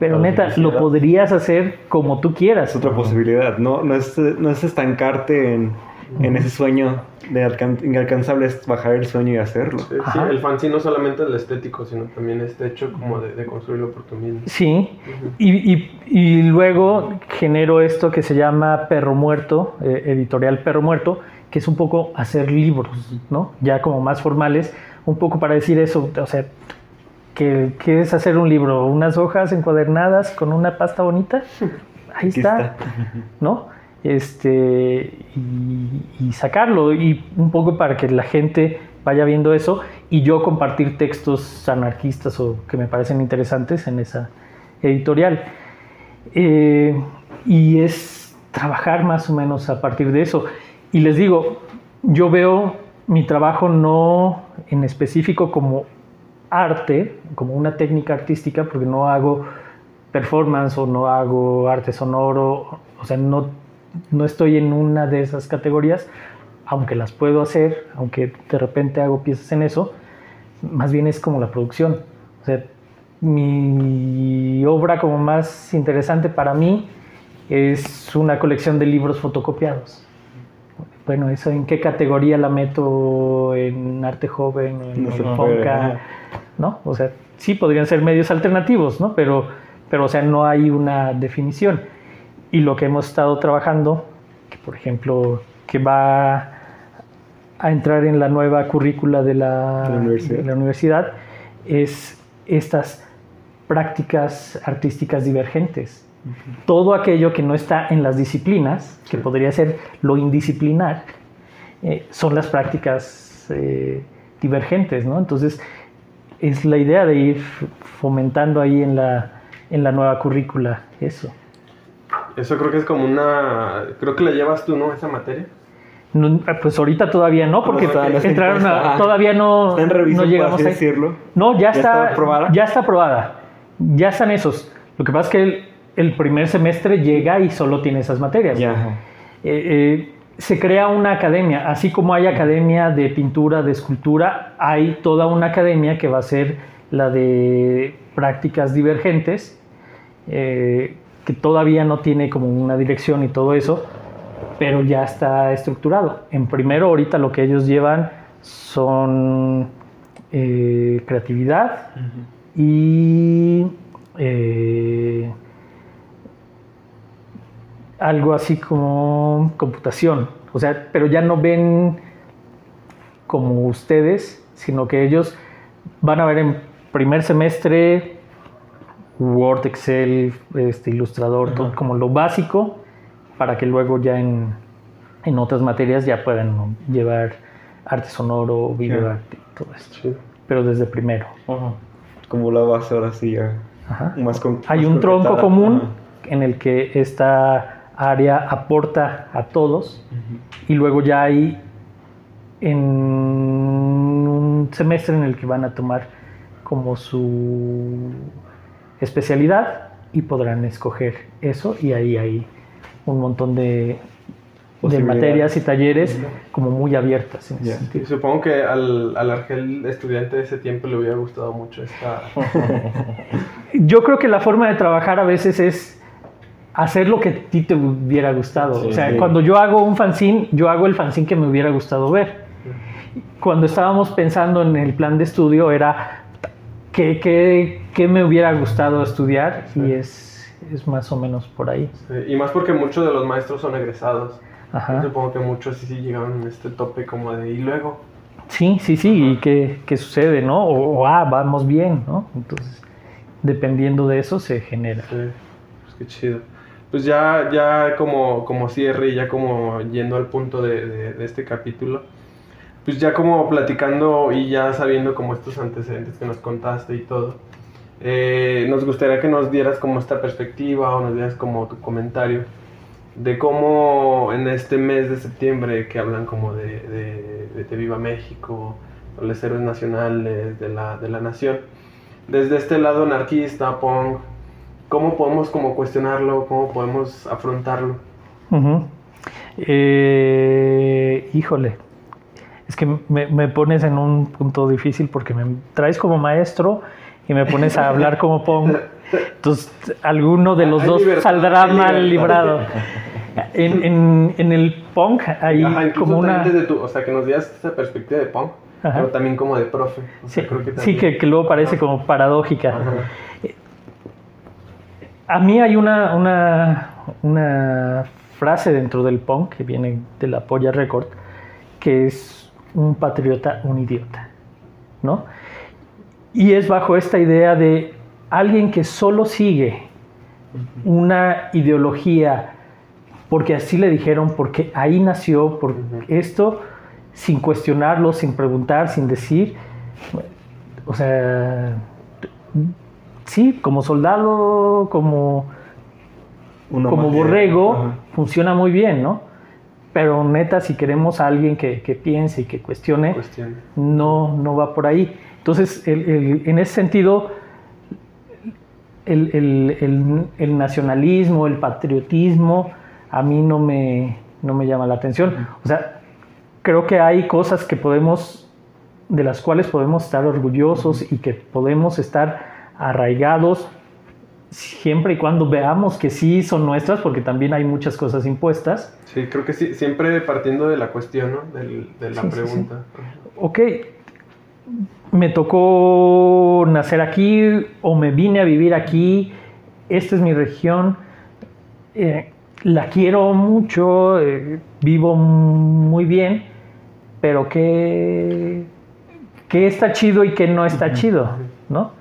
Pero neta, lo podrías hacer como tú quieras. Es otra posibilidad, no, no, es, no es estancarte en, en ese sueño de alcan- inalcanzable, es bajar el sueño y hacerlo. Sí, el fanzine no solamente es el estético, sino también este hecho como de, de construirlo por tú mismo. Sí, y, y- y luego genero esto que se llama Perro Muerto, eh, editorial Perro Muerto, que es un poco hacer libros, ¿no? Ya como más formales, un poco para decir eso, o sea, que, que es hacer un libro, unas hojas encuadernadas con una pasta bonita, ahí está, está. ¿no? Este, y, y sacarlo, y un poco para que la gente vaya viendo eso, y yo compartir textos anarquistas o que me parecen interesantes en esa editorial. Eh, y es trabajar más o menos a partir de eso. Y les digo, yo veo mi trabajo no en específico como arte, como una técnica artística, porque no hago performance o no hago arte sonoro, o sea, no, no estoy en una de esas categorías, aunque las puedo hacer, aunque de repente hago piezas en eso, más bien es como la producción. O sea, mi obra como más interesante para mí es una colección de libros fotocopiados. Bueno, ¿eso en qué categoría la meto? ¿En arte joven? ¿En, No Fonca? ajá. ¿No? O sea, sí podrían ser medios alternativos, ¿no? Pero, pero, o sea, no hay una definición. Y lo que hemos estado trabajando, que por ejemplo, que va a entrar en la nueva currícula de la, De la universidad. de la universidad, es estas prácticas artísticas divergentes. Todo aquello que no está en las disciplinas, que podría ser lo indisciplinar, eh, son las prácticas eh, divergentes, ¿no? Entonces, es la idea de ir fomentando ahí en la, en la nueva currícula eso. Eso creo que es como una... Creo que la llevas tú, ¿no? Esa materia. No, pues ahorita todavía no, porque todavía entraron a-. Ah, todavía no, en revisión, no llegamos ahí. decirlo. No, ya, ¿Ya está, está aprobada? Ya está aprobada. Ya están esos. Lo que pasa es que el, primer semestre llega y solo tiene esas materias. Eh, eh, se crea una academia, así como hay academia de pintura, de escultura, hay toda una academia que va a ser la de prácticas divergentes, eh, que todavía no tiene como una dirección y todo eso, pero ya está estructurado. En primero, ahorita lo que ellos llevan son creatividad y algo así como computación. O sea, pero ya no ven como ustedes, sino que ellos van a ver en primer semestre Word, Excel, este, Ilustrador, todo como lo básico, para que luego ya en, en otras materias ya puedan llevar arte sonoro, video arte, todo esto. Pero desde primero. Como la base ahora sí ya. Ajá. Más con- Hay más un tronco común Ajá. en el que esta área aporta a todos y luego ya hay en un semestre en el que van a tomar como su especialidad y podrán escoger eso y ahí hay un montón de, de materias y talleres como muy abiertas en ese Ya. sentido. Y supongo que al, al Argel estudiante de ese tiempo le hubiera gustado mucho esta... Yo creo que la forma de trabajar a veces es hacer lo que a ti te hubiera gustado. Sí, o sea, sí. cuando yo hago un fanzine, yo hago el fanzine que me hubiera gustado ver. Cuando estábamos pensando en el plan de estudio era qué, qué- qué me hubiera gustado estudiar y es, es más o menos por ahí. Y más porque muchos de los maestros son egresados. Ajá. Supongo que muchos sí, sí llegaron a este tope como de... Y luego... Sí, sí, sí. ¿Y qué, qué sucede, no? O, o, ah, vamos bien, ¿no? Entonces, dependiendo de eso se genera. Sí, pues qué chido. Pues ya, ya como, como cierre y ya como yendo al punto de, de- de este capítulo, pues ya como platicando y ya sabiendo como estos antecedentes que nos contaste y todo, eh, nos gustaría que nos dieras como esta perspectiva o nos dieras como tu comentario de cómo en este mes de septiembre que hablan como de, de, de Te Viva México, los héroes nacionales de la, de la nación, desde este lado anarquista, punk, ¿cómo podemos como cuestionarlo? ¿Cómo podemos afrontarlo? Eh, híjole, es que me, me pones en un punto difícil porque me traes como maestro y me pones a hablar como pong. Entonces, alguno de los Hay dos saldrá mal librado. En, en- en el punk hay Ajá, como una... desde tu, o sea, que nos dieras esta perspectiva de punk, Ajá. pero también como de profe. O Sí, creo que sí, que, que luego parece como paradójica. Ajá. A mí hay una, una, una frase dentro del punk que viene de la Polla Record, que es un patriota, un idiota, ¿no? Y es bajo esta idea de alguien que solo sigue una ideología porque así le dijeron, porque ahí nació, por esto, sin cuestionarlo, sin preguntar, sin decir. O sea, sí, como soldado, como, Uno como borrego, funciona muy bien, ¿no? Pero neta, si queremos a alguien que, que piense y que cuestione, Cuestión. no, no va por ahí. Entonces, el- el- en ese sentido, el, el- el- el nacionalismo, el patriotismo, a mí no me, no me llama la atención. O sea, creo que hay cosas que podemos, de las cuales podemos estar orgullosos y que podemos estar arraigados siempre y cuando veamos que sí son nuestras, porque también hay muchas cosas impuestas. Sí, creo que sí, siempre partiendo de la cuestión, ¿no? Del- de la Sí, sí, sí. pregunta. ok, me tocó nacer aquí o me vine a vivir aquí, esta es mi región, eh, la quiero mucho, eh, vivo muy bien, pero ¿qué, qué está chido y qué no está chido? ¿no?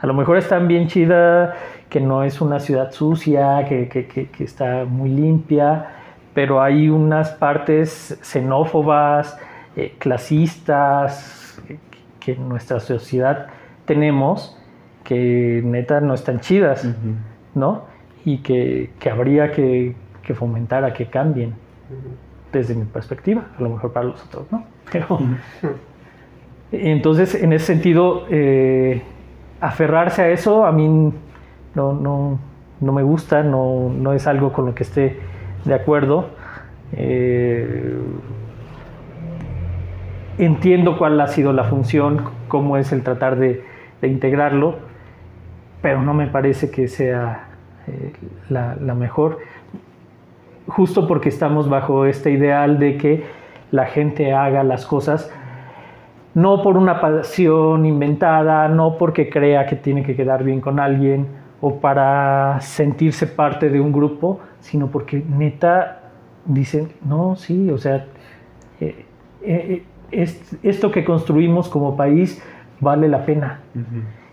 A lo mejor está bien chida, que no es una ciudad sucia, que, que- que- que está muy limpia, pero hay unas partes xenófobas, eh, clasistas, eh, que en nuestra sociedad tenemos, que neta no están chidas. ¿no? Y que, que habría que, que fomentar a que cambien, desde mi perspectiva, a lo mejor para los otros, ¿no? Pero, entonces, en ese sentido, eh, aferrarse a eso a mí no, no, no me gusta, no, no es algo con lo que esté de acuerdo. Eh, entiendo cuál ha sido la función, cómo es el tratar de, de integrarlo, pero no me parece que sea eh, la, la mejor, justo porque estamos bajo este ideal de que la gente haga las cosas no por una pasión inventada, no porque crea que tiene que quedar bien con alguien o para sentirse parte de un grupo, sino porque neta dicen, no, sí, o sea, eh, eh, es- esto que construimos como país vale la pena.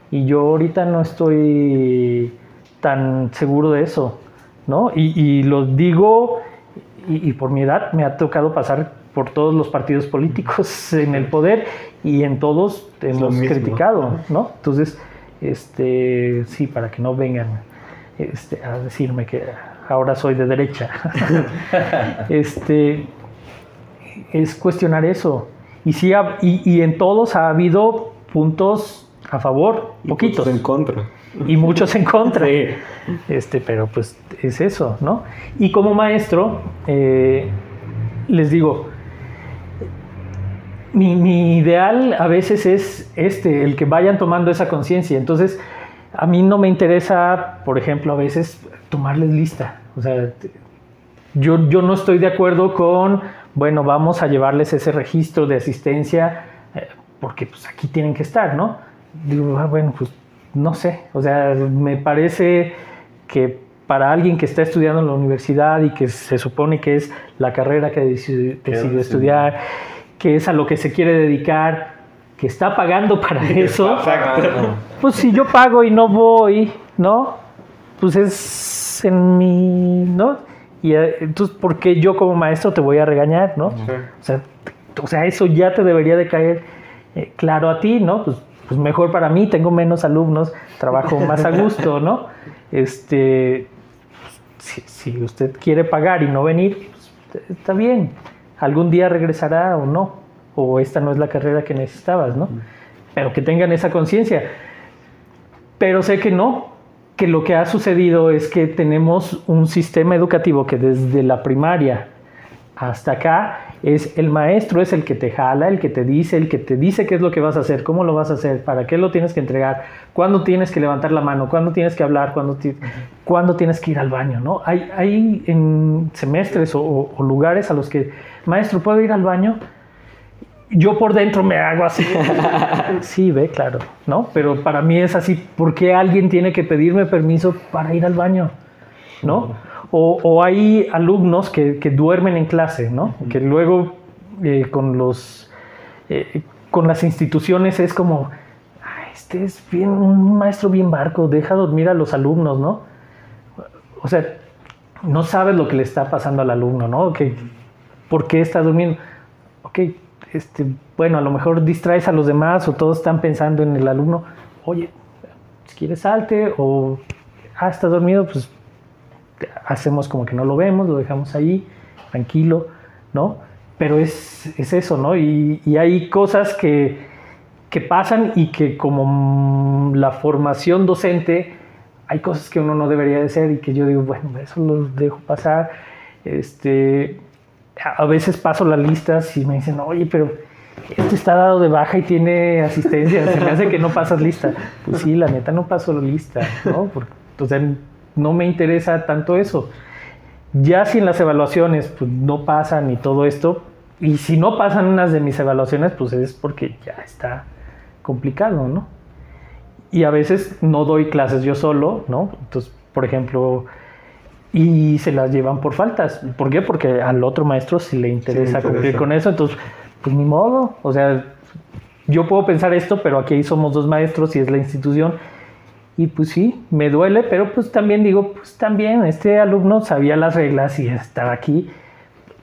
Y yo ahorita no estoy tan seguro de eso, ¿no? Y, y lo digo, y, y por mi edad me ha tocado pasar por todos los partidos políticos en el poder y en todos hemos criticado, ¿no? Entonces, este, sí, para que no vengan este, a decirme que ahora soy de derecha. este, es cuestionar eso. Y, sí ha- y, y en todos ha habido puntos a favor, Y poquitos, puntos en contra. y muchos en contra. Este, pero pues es eso, ¿no? Y como maestro, eh, les digo, mi, mi ideal a veces es este, el que vayan tomando esa conciencia. Entonces, a mí no me interesa, por ejemplo, a veces tomarles lista. O sea, yo, yo no estoy de acuerdo con, bueno, vamos a llevarles ese registro de asistencia, eh, porque pues aquí tienen que estar, ¿no? Digo, ah, bueno, pues no sé. O sea, me parece que para alguien que está estudiando en la universidad y que se supone que es la carrera que deci- decidió estudiar, que es a lo que se quiere dedicar, que está pagando para eso, pues si yo pago y no voy, ¿no? Pues es en mi, ¿no? Y eh, entonces, ¿por qué yo como maestro te voy a regañar, no? Sí. O sea, o sea, eso ya te debería de caer eh, claro a ti, ¿no? Pues, pues mejor para mí, tengo menos alumnos, trabajo más a gusto, ¿no? Este, si, si usted quiere pagar y no venir, pues, está bien. Algún día regresará o no, o esta no es la carrera que necesitabas, ¿no? Pero que tengan esa conciencia. Pero sé que no, que lo que ha sucedido es que tenemos un sistema educativo que desde la primaria hasta acá es el maestro, es el que te jala, el que te dice, el que te dice qué es lo que vas a hacer, cómo lo vas a hacer, para qué lo tienes que entregar, cuándo tienes que levantar la mano, cuándo tienes que hablar, cuándo, ti- cuándo tienes que ir al baño, ¿no? Hay, hay en semestres o, o- o lugares a los que, maestro, ¿puedo ir al baño? Yo por dentro me hago así. Sí, ve, claro, ¿no? Pero para mí es así, ¿por qué alguien tiene que pedirme permiso para ir al baño? ¿No? O, o hay alumnos que, que duermen en clase, ¿no? Que luego eh, con los eh, con las instituciones es como, "Ah, este es bien, un maestro bien barco, deja dormir a los alumnos, ¿no? O sea, no sabes lo que le está pasando al alumno, ¿no? Que, ¿Por qué está durmiendo? Ok, este, bueno, a lo mejor distraes a los demás o todos están pensando en el alumno. Oye, si quieres salte o, ah, está dormido, pues hacemos como que no lo vemos, lo dejamos ahí, tranquilo, ¿no? Pero es, es eso, ¿no? Y, hay cosas que, que pasan y que como la formación docente, hay cosas que uno no debería de ser y que yo digo, bueno, eso lo dejo pasar. Este, a veces paso las listas y me dicen, oye, pero este está dado de baja y tiene asistencia, se me hace que no pasas lista. Pues sí, la neta no paso la lista, ¿no? Porque, o sea, no me interesa tanto eso. Ya si en las evaluaciones pues, no pasan y todo esto, y si no pasan unas de mis evaluaciones, pues es porque ya está complicado, ¿no? Y a veces no doy clases yo solo, ¿no? Entonces, por ejemplo, y se las llevan por faltas. ¿Por qué? Porque al otro maestro sí le interesa, interesa. cumplir con eso, entonces, pues ni modo. O sea, yo puedo pensar esto, pero aquí somos dos maestros y es la institución. Y pues sí, me duele, pero pues también digo, pues también este alumno sabía las reglas y estaba aquí.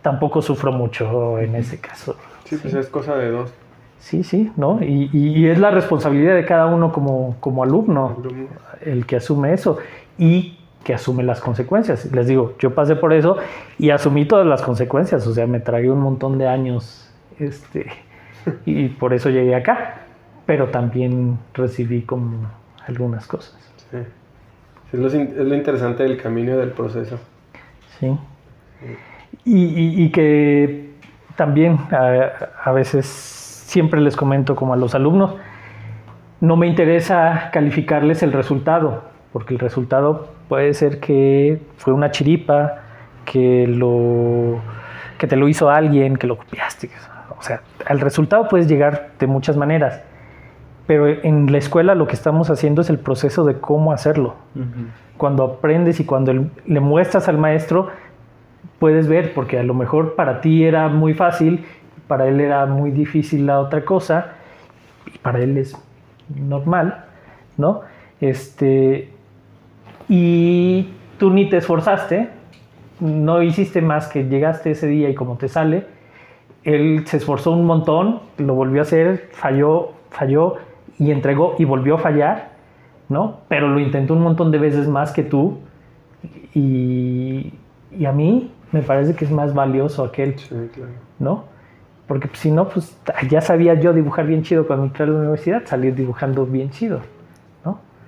Tampoco sufro mucho en ese caso. Sí, pues es cosa de dos. Sí, sí, ¿no? Y, y- es la responsabilidad de cada uno como, como alumno alumnos. el que asume eso y que asume las consecuencias. Les digo, yo pasé por eso y asumí todas las consecuencias, o sea, me tragué un montón de años este, y por eso llegué acá, pero también recibí como algunas cosas. Sí. Es, lo, es lo interesante del camino y del proceso. Sí. Y, y- y que también a, a veces siempre les comento como a los alumnos, no me interesa calificarles el resultado, porque el resultado puede ser que fue una chiripa, que, lo, que te lo hizo alguien, que lo copiaste. O sea, al resultado puedes llegar de muchas maneras, pero en la escuela lo que estamos haciendo es el proceso de cómo hacerlo. Cuando aprendes y cuando le muestras al maestro, puedes ver, porque a lo mejor para ti era muy fácil, para él era muy difícil la otra cosa, y para él es normal, ¿no? Este, y tú ni te esforzaste, no hiciste más que llegaste ese día y como te sale, él se esforzó un montón, lo volvió a hacer, falló, falló y entregó y volvió a fallar, ¿no? Pero lo intentó un montón de veces más que tú y, y a mí me parece que es más valioso aquel, Sí, claro. ¿no? Porque pues, si no, pues ya sabía yo dibujar bien chido cuando entré a la universidad, salir dibujando bien chido,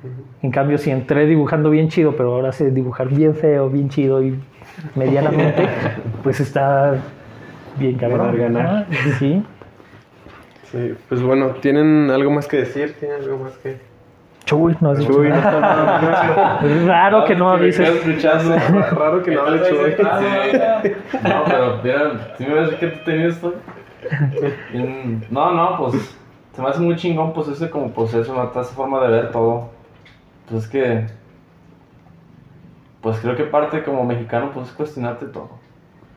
¿no? En cambio, si entré dibujando bien chido, pero ahora sé dibujar bien feo, bien chido y medianamente, pues está bien cabrón. Ganar, ganar. Ah, Sí. Sí, pues bueno, ¿tienen algo más que decir? ¿Tienen algo más que...? Chuy, no has dicho Chuy, no nada. está nada. Es raro que no. Ra- Raro que no hable Chuy. No, pero mira, si me ves que tú tenías esto. Mm, No, no, pues se me hace muy chingón, pues ese como proceso, ¿no? esa forma de ver todo. Pues es que, pues creo que parte como mexicano, pues es cuestionarte todo.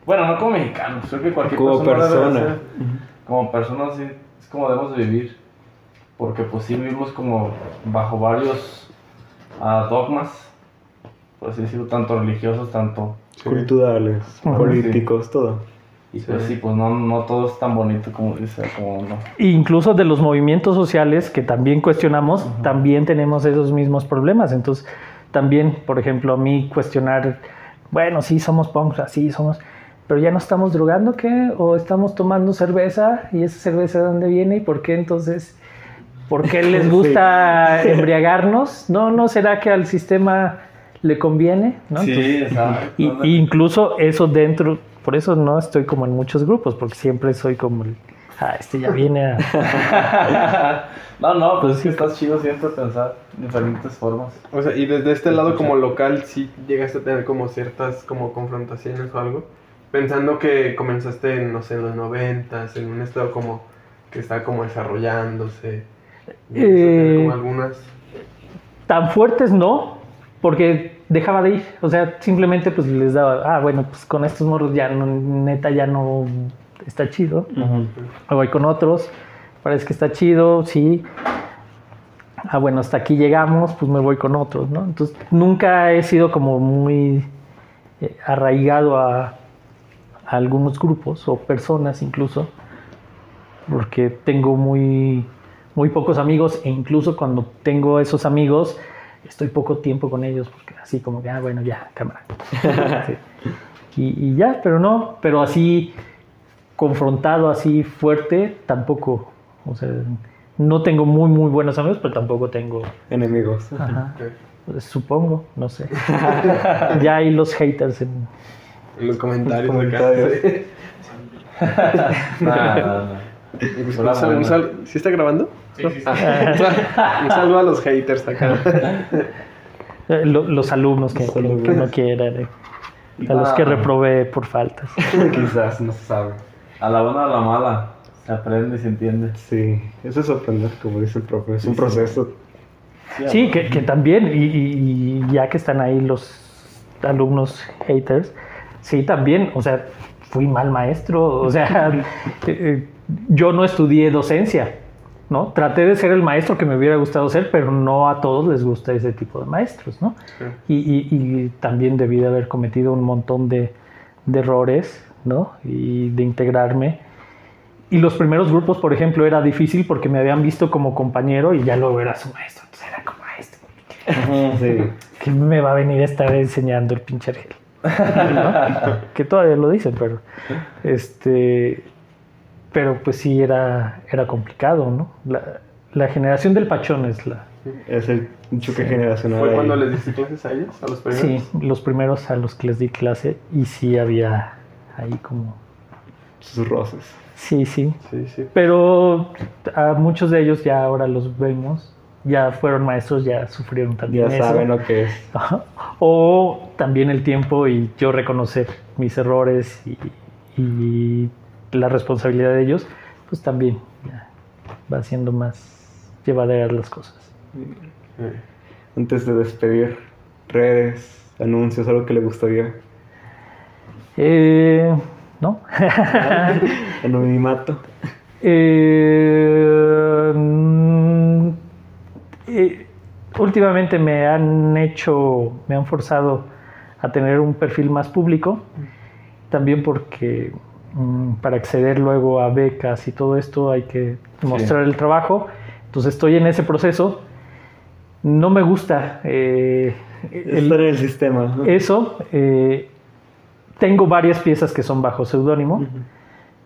Bueno, no como mexicano, pues creo que cualquier Como persona. debe persona. hacer. Como persona, sí, es como debemos de vivir. Porque pues sí vivimos como bajo varios ah, dogmas, por así decirlo, tanto religiosos, tanto Culturales, Ujú. políticos, todo. Y pues sí, pues no, no todo es tan bonito como dice, como uno. Incluso de los movimientos sociales que también cuestionamos, también tenemos esos mismos problemas. Entonces, también, por ejemplo, a mí cuestionar, bueno, sí, somos punks, así somos, pero ya no estamos drogando, ¿qué? ¿O estamos tomando cerveza? ¿Y esa cerveza de dónde viene? ¿Y por qué entonces? ¿Por qué les gusta embriagarnos? No, ¿no será que al sistema le conviene? ¿no? Entonces, Sí, exacto. y, y incluso eso dentro, por eso no estoy como en muchos grupos, porque siempre soy como el, ah, este ya viene a... no, no, pues es que estás chido siempre pensar diferentes formas. O sea, y desde este lado como local, sí llegaste a tener como ciertas como confrontaciones o algo. Pensando que comenzaste, en, no sé, en los noventas, en un estado como que está como desarrollándose. Llegaste a tener Eh, como algunas... Tan fuertes no, porque dejaba de ir, o sea, simplemente pues les daba, ah, bueno, pues con estos morros ya no, neta ya no está chido, me voy con otros, parece que está chido, sí. Ah, bueno, hasta aquí llegamos, pues me voy con otros, ¿no? Entonces, nunca he sido como muy eh, arraigado a, a algunos grupos o personas incluso, porque tengo muy, muy pocos amigos e incluso cuando tengo esos amigos, estoy poco tiempo con ellos, porque así como que, ah, bueno, ya, cámara. Sí. Y, y ya, pero no, pero así confrontado, así fuerte, tampoco. O sea, no tengo muy, muy buenos amigos, pero tampoco tengo, Enemigos. ajá, pues, supongo, no sé. ya hay los haters en... En los comentarios. Comentarios. acá. Nah, nah, nah. Pues, Hola, un sal- un sal- ¿Sí está grabando? Sí, sí, sí. un saludo a los haters acá. eh, lo- los alumnos que, Los que- alumnos. que no quieran, eh, a los que Ah. reprobé por faltas. Quizás, no se sabe. A la buena o a la mala, se aprende y se entiende. Sí, eso es aprender, como dice el profe. Es un proceso. Sí, que, que también, y, y- y ya que están ahí los alumnos haters, sí, también, o sea, fui mal maestro, o sea, eh, eh, yo no estudié docencia, ¿no? Traté de ser el maestro que me hubiera gustado ser, pero no a todos les gusta ese tipo de maestros, ¿no? Y, y- y también debí de haber cometido un montón de, de errores, ¿no? Y de integrarme. Y los primeros grupos, por ejemplo, era difícil porque me habían visto como compañero y ya luego era su maestro. Entonces era como maestro. Sí. que me va a venir a estar enseñando el pinche Argel? ¿No? Que todavía lo dicen, pero este pero pues sí era, era complicado, ¿no? La, la generación del pachón es la. Es el choque generacional. ¿Fue ahí. cuando les diste clases a ellos? ¿A los primeros? Sí, los primeros a los que les di clase y sí había, ahí como... Sus roces. Sí, sí. Sí, sí. Pero a muchos de ellos ya ahora los vemos, ya fueron maestros, ya sufrieron también Ya eso. saben lo que es. O también el tiempo y yo reconocer mis errores y, y la responsabilidad de ellos, pues también ya va siendo más llevaderas las cosas. Antes de despedir, redes, anuncios, algo que le gustaría. Eh, ¿No? Anonimato. Eh, mm, eh, últimamente me han hecho, me han forzado a tener un perfil más público, también porque para acceder luego a becas y todo esto hay que mostrar el trabajo, entonces estoy en ese proceso. No me gusta eh, el- Estar en el sistema. eso. eh, tengo varias piezas que son bajo seudónimo.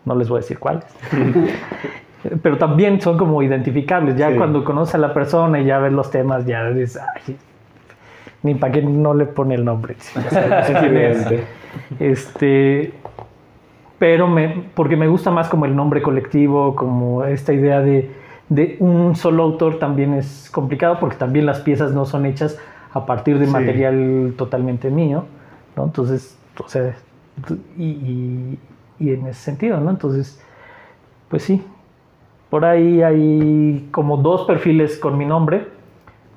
No les voy a decir cuáles. Pero también son como identificables. Ya Sí. cuando conoces a la persona y ya ves los temas, ya dices, "Ay, ni para qué no le pone el nombre. Este, pero me, porque me gusta más como el nombre colectivo, como esta idea de, de un solo autor también es complicado porque también las piezas no son hechas a partir de Sí. material totalmente mío, ¿no? Entonces, o sea, y, y- y en ese sentido, ¿no? Entonces, pues sí, por ahí hay como dos perfiles con mi nombre.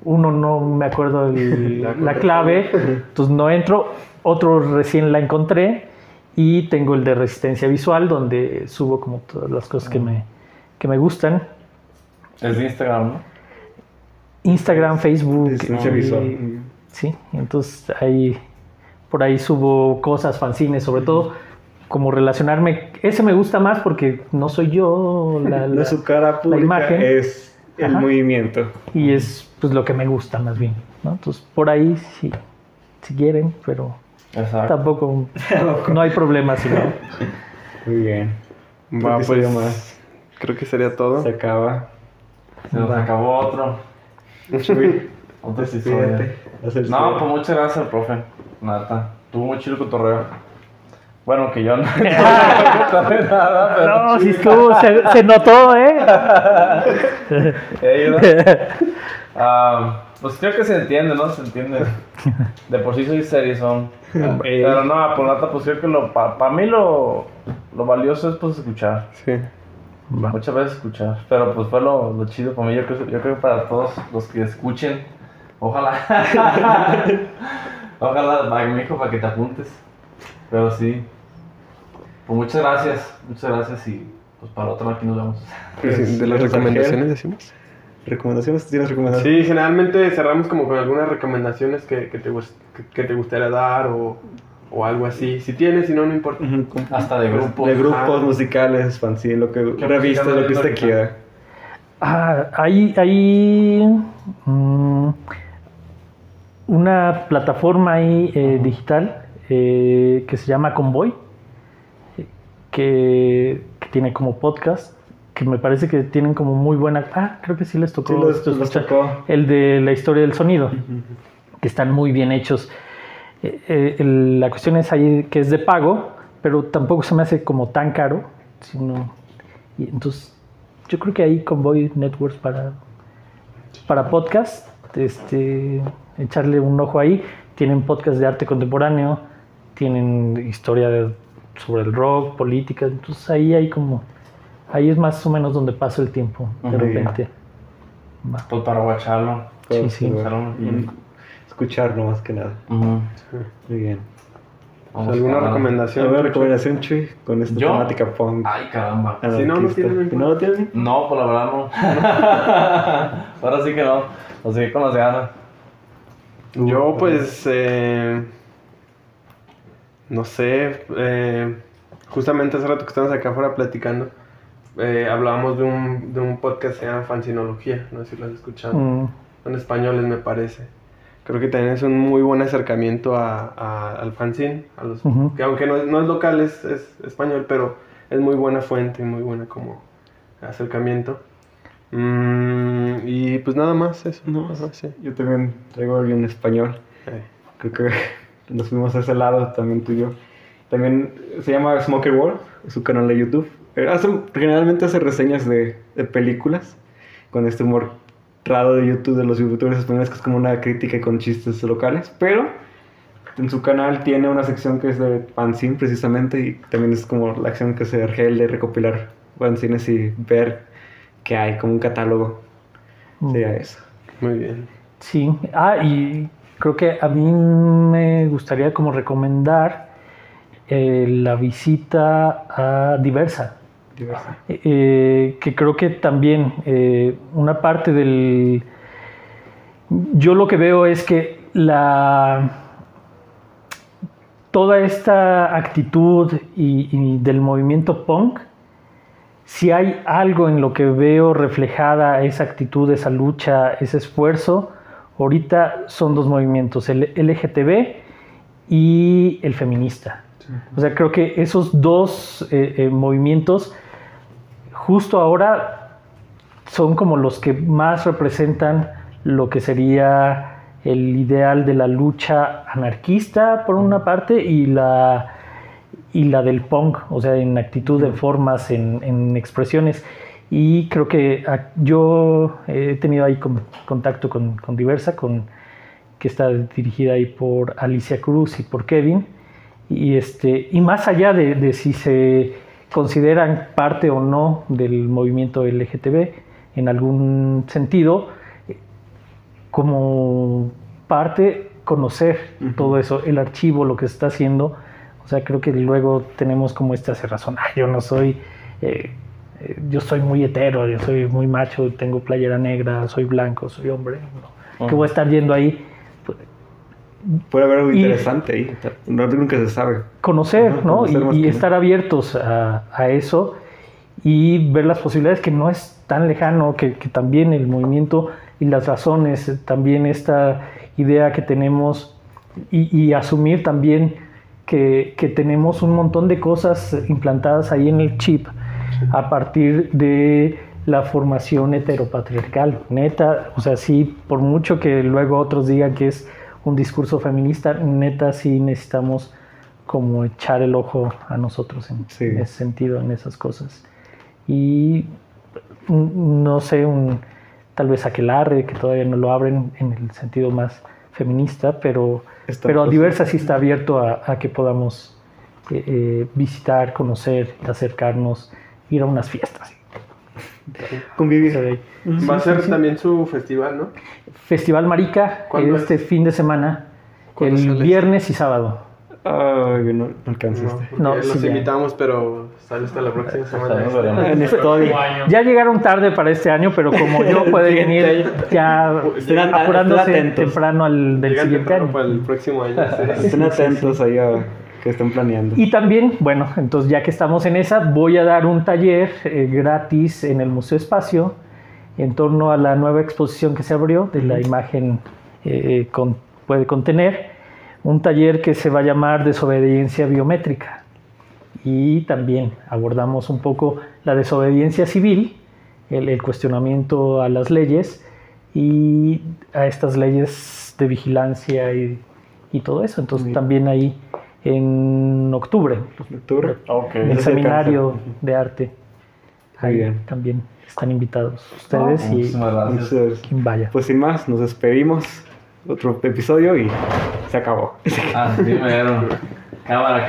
Uno no me acuerdo el- La la clave, entonces no entro. Otro recién la encontré y tengo el de resistencia visual donde subo como todas las cosas que me, que me gustan. Es de Instagram, ¿no? Instagram, Facebook. Resistencia y- visual. Sí, entonces ahí por ahí subo cosas, fanzines, sobre todo como relacionarme. Ese me gusta más porque no soy yo la, No la- es su cara pública, imagen. es el Ajá. movimiento. y es pues lo que me gusta más bien, ¿no? Entonces por ahí sí, si quieren, pero Exacto. tampoco no hay problema si no. Muy bien. Va, que pues más. creo que sería todo. Se acaba. Se nos acabó otro. Otro episodio. No, pues muchas gracias, profe. Nada. Tuvo muy chido el cotorreo. Bueno, que yo no. nada, pero. No, si estuvo, se, se notó, ¿eh? Ah, pues creo que se entiende, ¿no? Se entiende. De por sí soy serizón. Ey. Pero no, por nada, pues creo que lo para mí lo, lo valioso es pues escuchar. Sí. Va. Muchas veces escuchar. Pero pues fue lo, lo chido para mí. Yo creo, yo creo que para todos los que escuchen, ojalá. ojalá, mi hijo, para que te apuntes. Pero sí. Pues muchas gracias. Muchas gracias y pues para otro aquí nos vemos. Pues sí, de las recomendaciones decimos. ¿Recomendaciones? ¿Tienes recomendaciones? Sí, generalmente cerramos como con algunas recomendaciones que, que te, gust- que, te gustaría dar o, o algo así. Si tienes, si no, no importa. Hasta de grupos. De grupos musicales, fanzine, lo que ¿Qué revistas, lo que usted quiera. Ah, hay, hay mm, una plataforma ahí eh, digital eh, que se llama Convoy, que, que tiene como podcast, que me parece que tienen como muy buena... Ah, creo que sí les tocó. Sí, los- tocó. El de la historia del sonido, que están muy bien hechos. Eh, eh, el- la cuestión es ahí que es de pago, pero tampoco se me hace como tan caro, sino... Y entonces, yo creo que ahí Convoy Networks para, para podcast, este, echarle un ojo ahí. Tienen podcast de arte contemporáneo, tienen historia de- sobre el rock, política, entonces ahí hay como, ahí es más o menos donde paso el tiempo, de repente. Va. Pues para guacharlo. Sí, sí. Guacharlo y- Escucharlo más que nada. Muy bien. Vamos ¿Alguna recomendación? ¿Alguna recomendación, Chuy? Con esta ¿Yo? temática punk. Ay, caramba. Si no, no anarquista. tiene, no lo tienen? No, pues la verdad no. Ahora sí que no. Lo seguí con las ganas. Yo pues, eh, no sé, eh, justamente hace rato que estamos acá afuera platicando, eh, hablábamos de un, de un podcast que se llama Fancinología, no sé si lo has escuchado, Mm, son españoles me parece. Creo que también es un muy buen acercamiento a, a- al fanzine, a los, Ujú. que aunque no es, no es local, es, es español, pero es muy buena fuente, muy buena como acercamiento. Mm, y pues nada más eso. No. Ajá, sí. Yo también traigo algo en español. Eh. Creo que nos fuimos a ese lado también tú y yo. También se llama Smoker World, su canal de YouTube. Eh, hace- generalmente hace reseñas de, de películas con este humor raro de YouTube de los youtubers españoles que es como una crítica con chistes locales. Pero en su canal tiene una sección que es de fanzine precisamente y también es como la acción que se requiere de recopilar fanzines y ver que hay como un catálogo. Sería eso. Muy bien. Sí, ah, y creo que a mí me gustaría como recomendar eh, la visita a Diversa, Eh, que creo que también eh, una parte del... Yo lo que veo es que la... Toda esta actitud y, y del movimiento punk, si hay algo en lo que veo reflejada esa actitud, esa lucha, ese esfuerzo, ahorita son dos movimientos, el LGTB y el feminista. O sea, creo que esos dos eh, eh, movimientos justo ahora son como los que más representan lo que sería el ideal de la lucha anarquista por una parte y la y la del punk, o sea, en actitud, en formas, en, en expresiones. Y creo que ah, yo he tenido ahí con- contacto con, con Diversa, con, que está dirigida ahí por Alicia Cruz y por Kevin. Y, este, y más allá de, de si se consideran parte o no del movimiento LGTB en algún sentido, como parte conocer todo eso, el archivo, lo que se está haciendo. O sea, creo que luego tenemos como esta cerrazón. "Ay, yo no soy, eh, eh, yo soy muy hetero, yo soy muy macho, tengo playera negra, soy blanco, soy hombre. ¿no? Que voy a estar yendo ahí. Puede haber algo Y- interesante ahí. No, nunca se sabe. conocer, Ajá, ¿no? conocer y, y estar abiertos a, a eso y ver las posibilidades que no es tan lejano, que, que también el movimiento y las razones, también esta idea que tenemos y, y asumir también que, que tenemos un montón de cosas implantadas ahí en el chip a partir de la formación heteropatriarcal. Neta, o sea, sí, por mucho que luego otros digan que es un discurso feminista, neta, sí necesitamos como echar el ojo a nosotros en, Sí. en ese sentido, en esas cosas. Y no sé, un, tal vez aquelarre, que todavía no lo abren en el sentido más feminista, pero, pero diversa sí está abierto a, a que podamos eh, eh, visitar, conocer, acercarnos, ir a unas fiestas. Convivir. Va a ser sí, sí. también su festival, ¿no? Festival Marica ¿Cuándo este es? fin de semana, ¿Cuándo el sale? viernes y sábado. Ay, no, no alcanzaste. No, No, los sí, ya. invitamos, pero sale hasta la próxima semana. ya llegaron tarde para este año, pero como yo puede venir ya Estén apurándose estén temprano al del Llegan siguiente temprano año. para el próximo año. sí. Estén atentos ahí a que estén planeando. Y también, bueno, entonces ya que estamos en esa, voy a dar un taller eh, gratis en el Museo Espacio en torno a la nueva exposición que se abrió de la imagen eh, con- puede contener, un taller que se va a llamar Desobediencia Biométrica. Y también abordamos un poco la desobediencia civil, el, el cuestionamiento a las leyes y a estas leyes de vigilancia y, y todo eso. Entonces también ahí en octubre, Octubre. Ok. el Ese seminario de arte. Muy Ahí bien. también están invitados ustedes y gracias. Entonces, quien vaya. pues sin más, nos despedimos. Otro episodio y se acabó. Ah, primero. Cámara,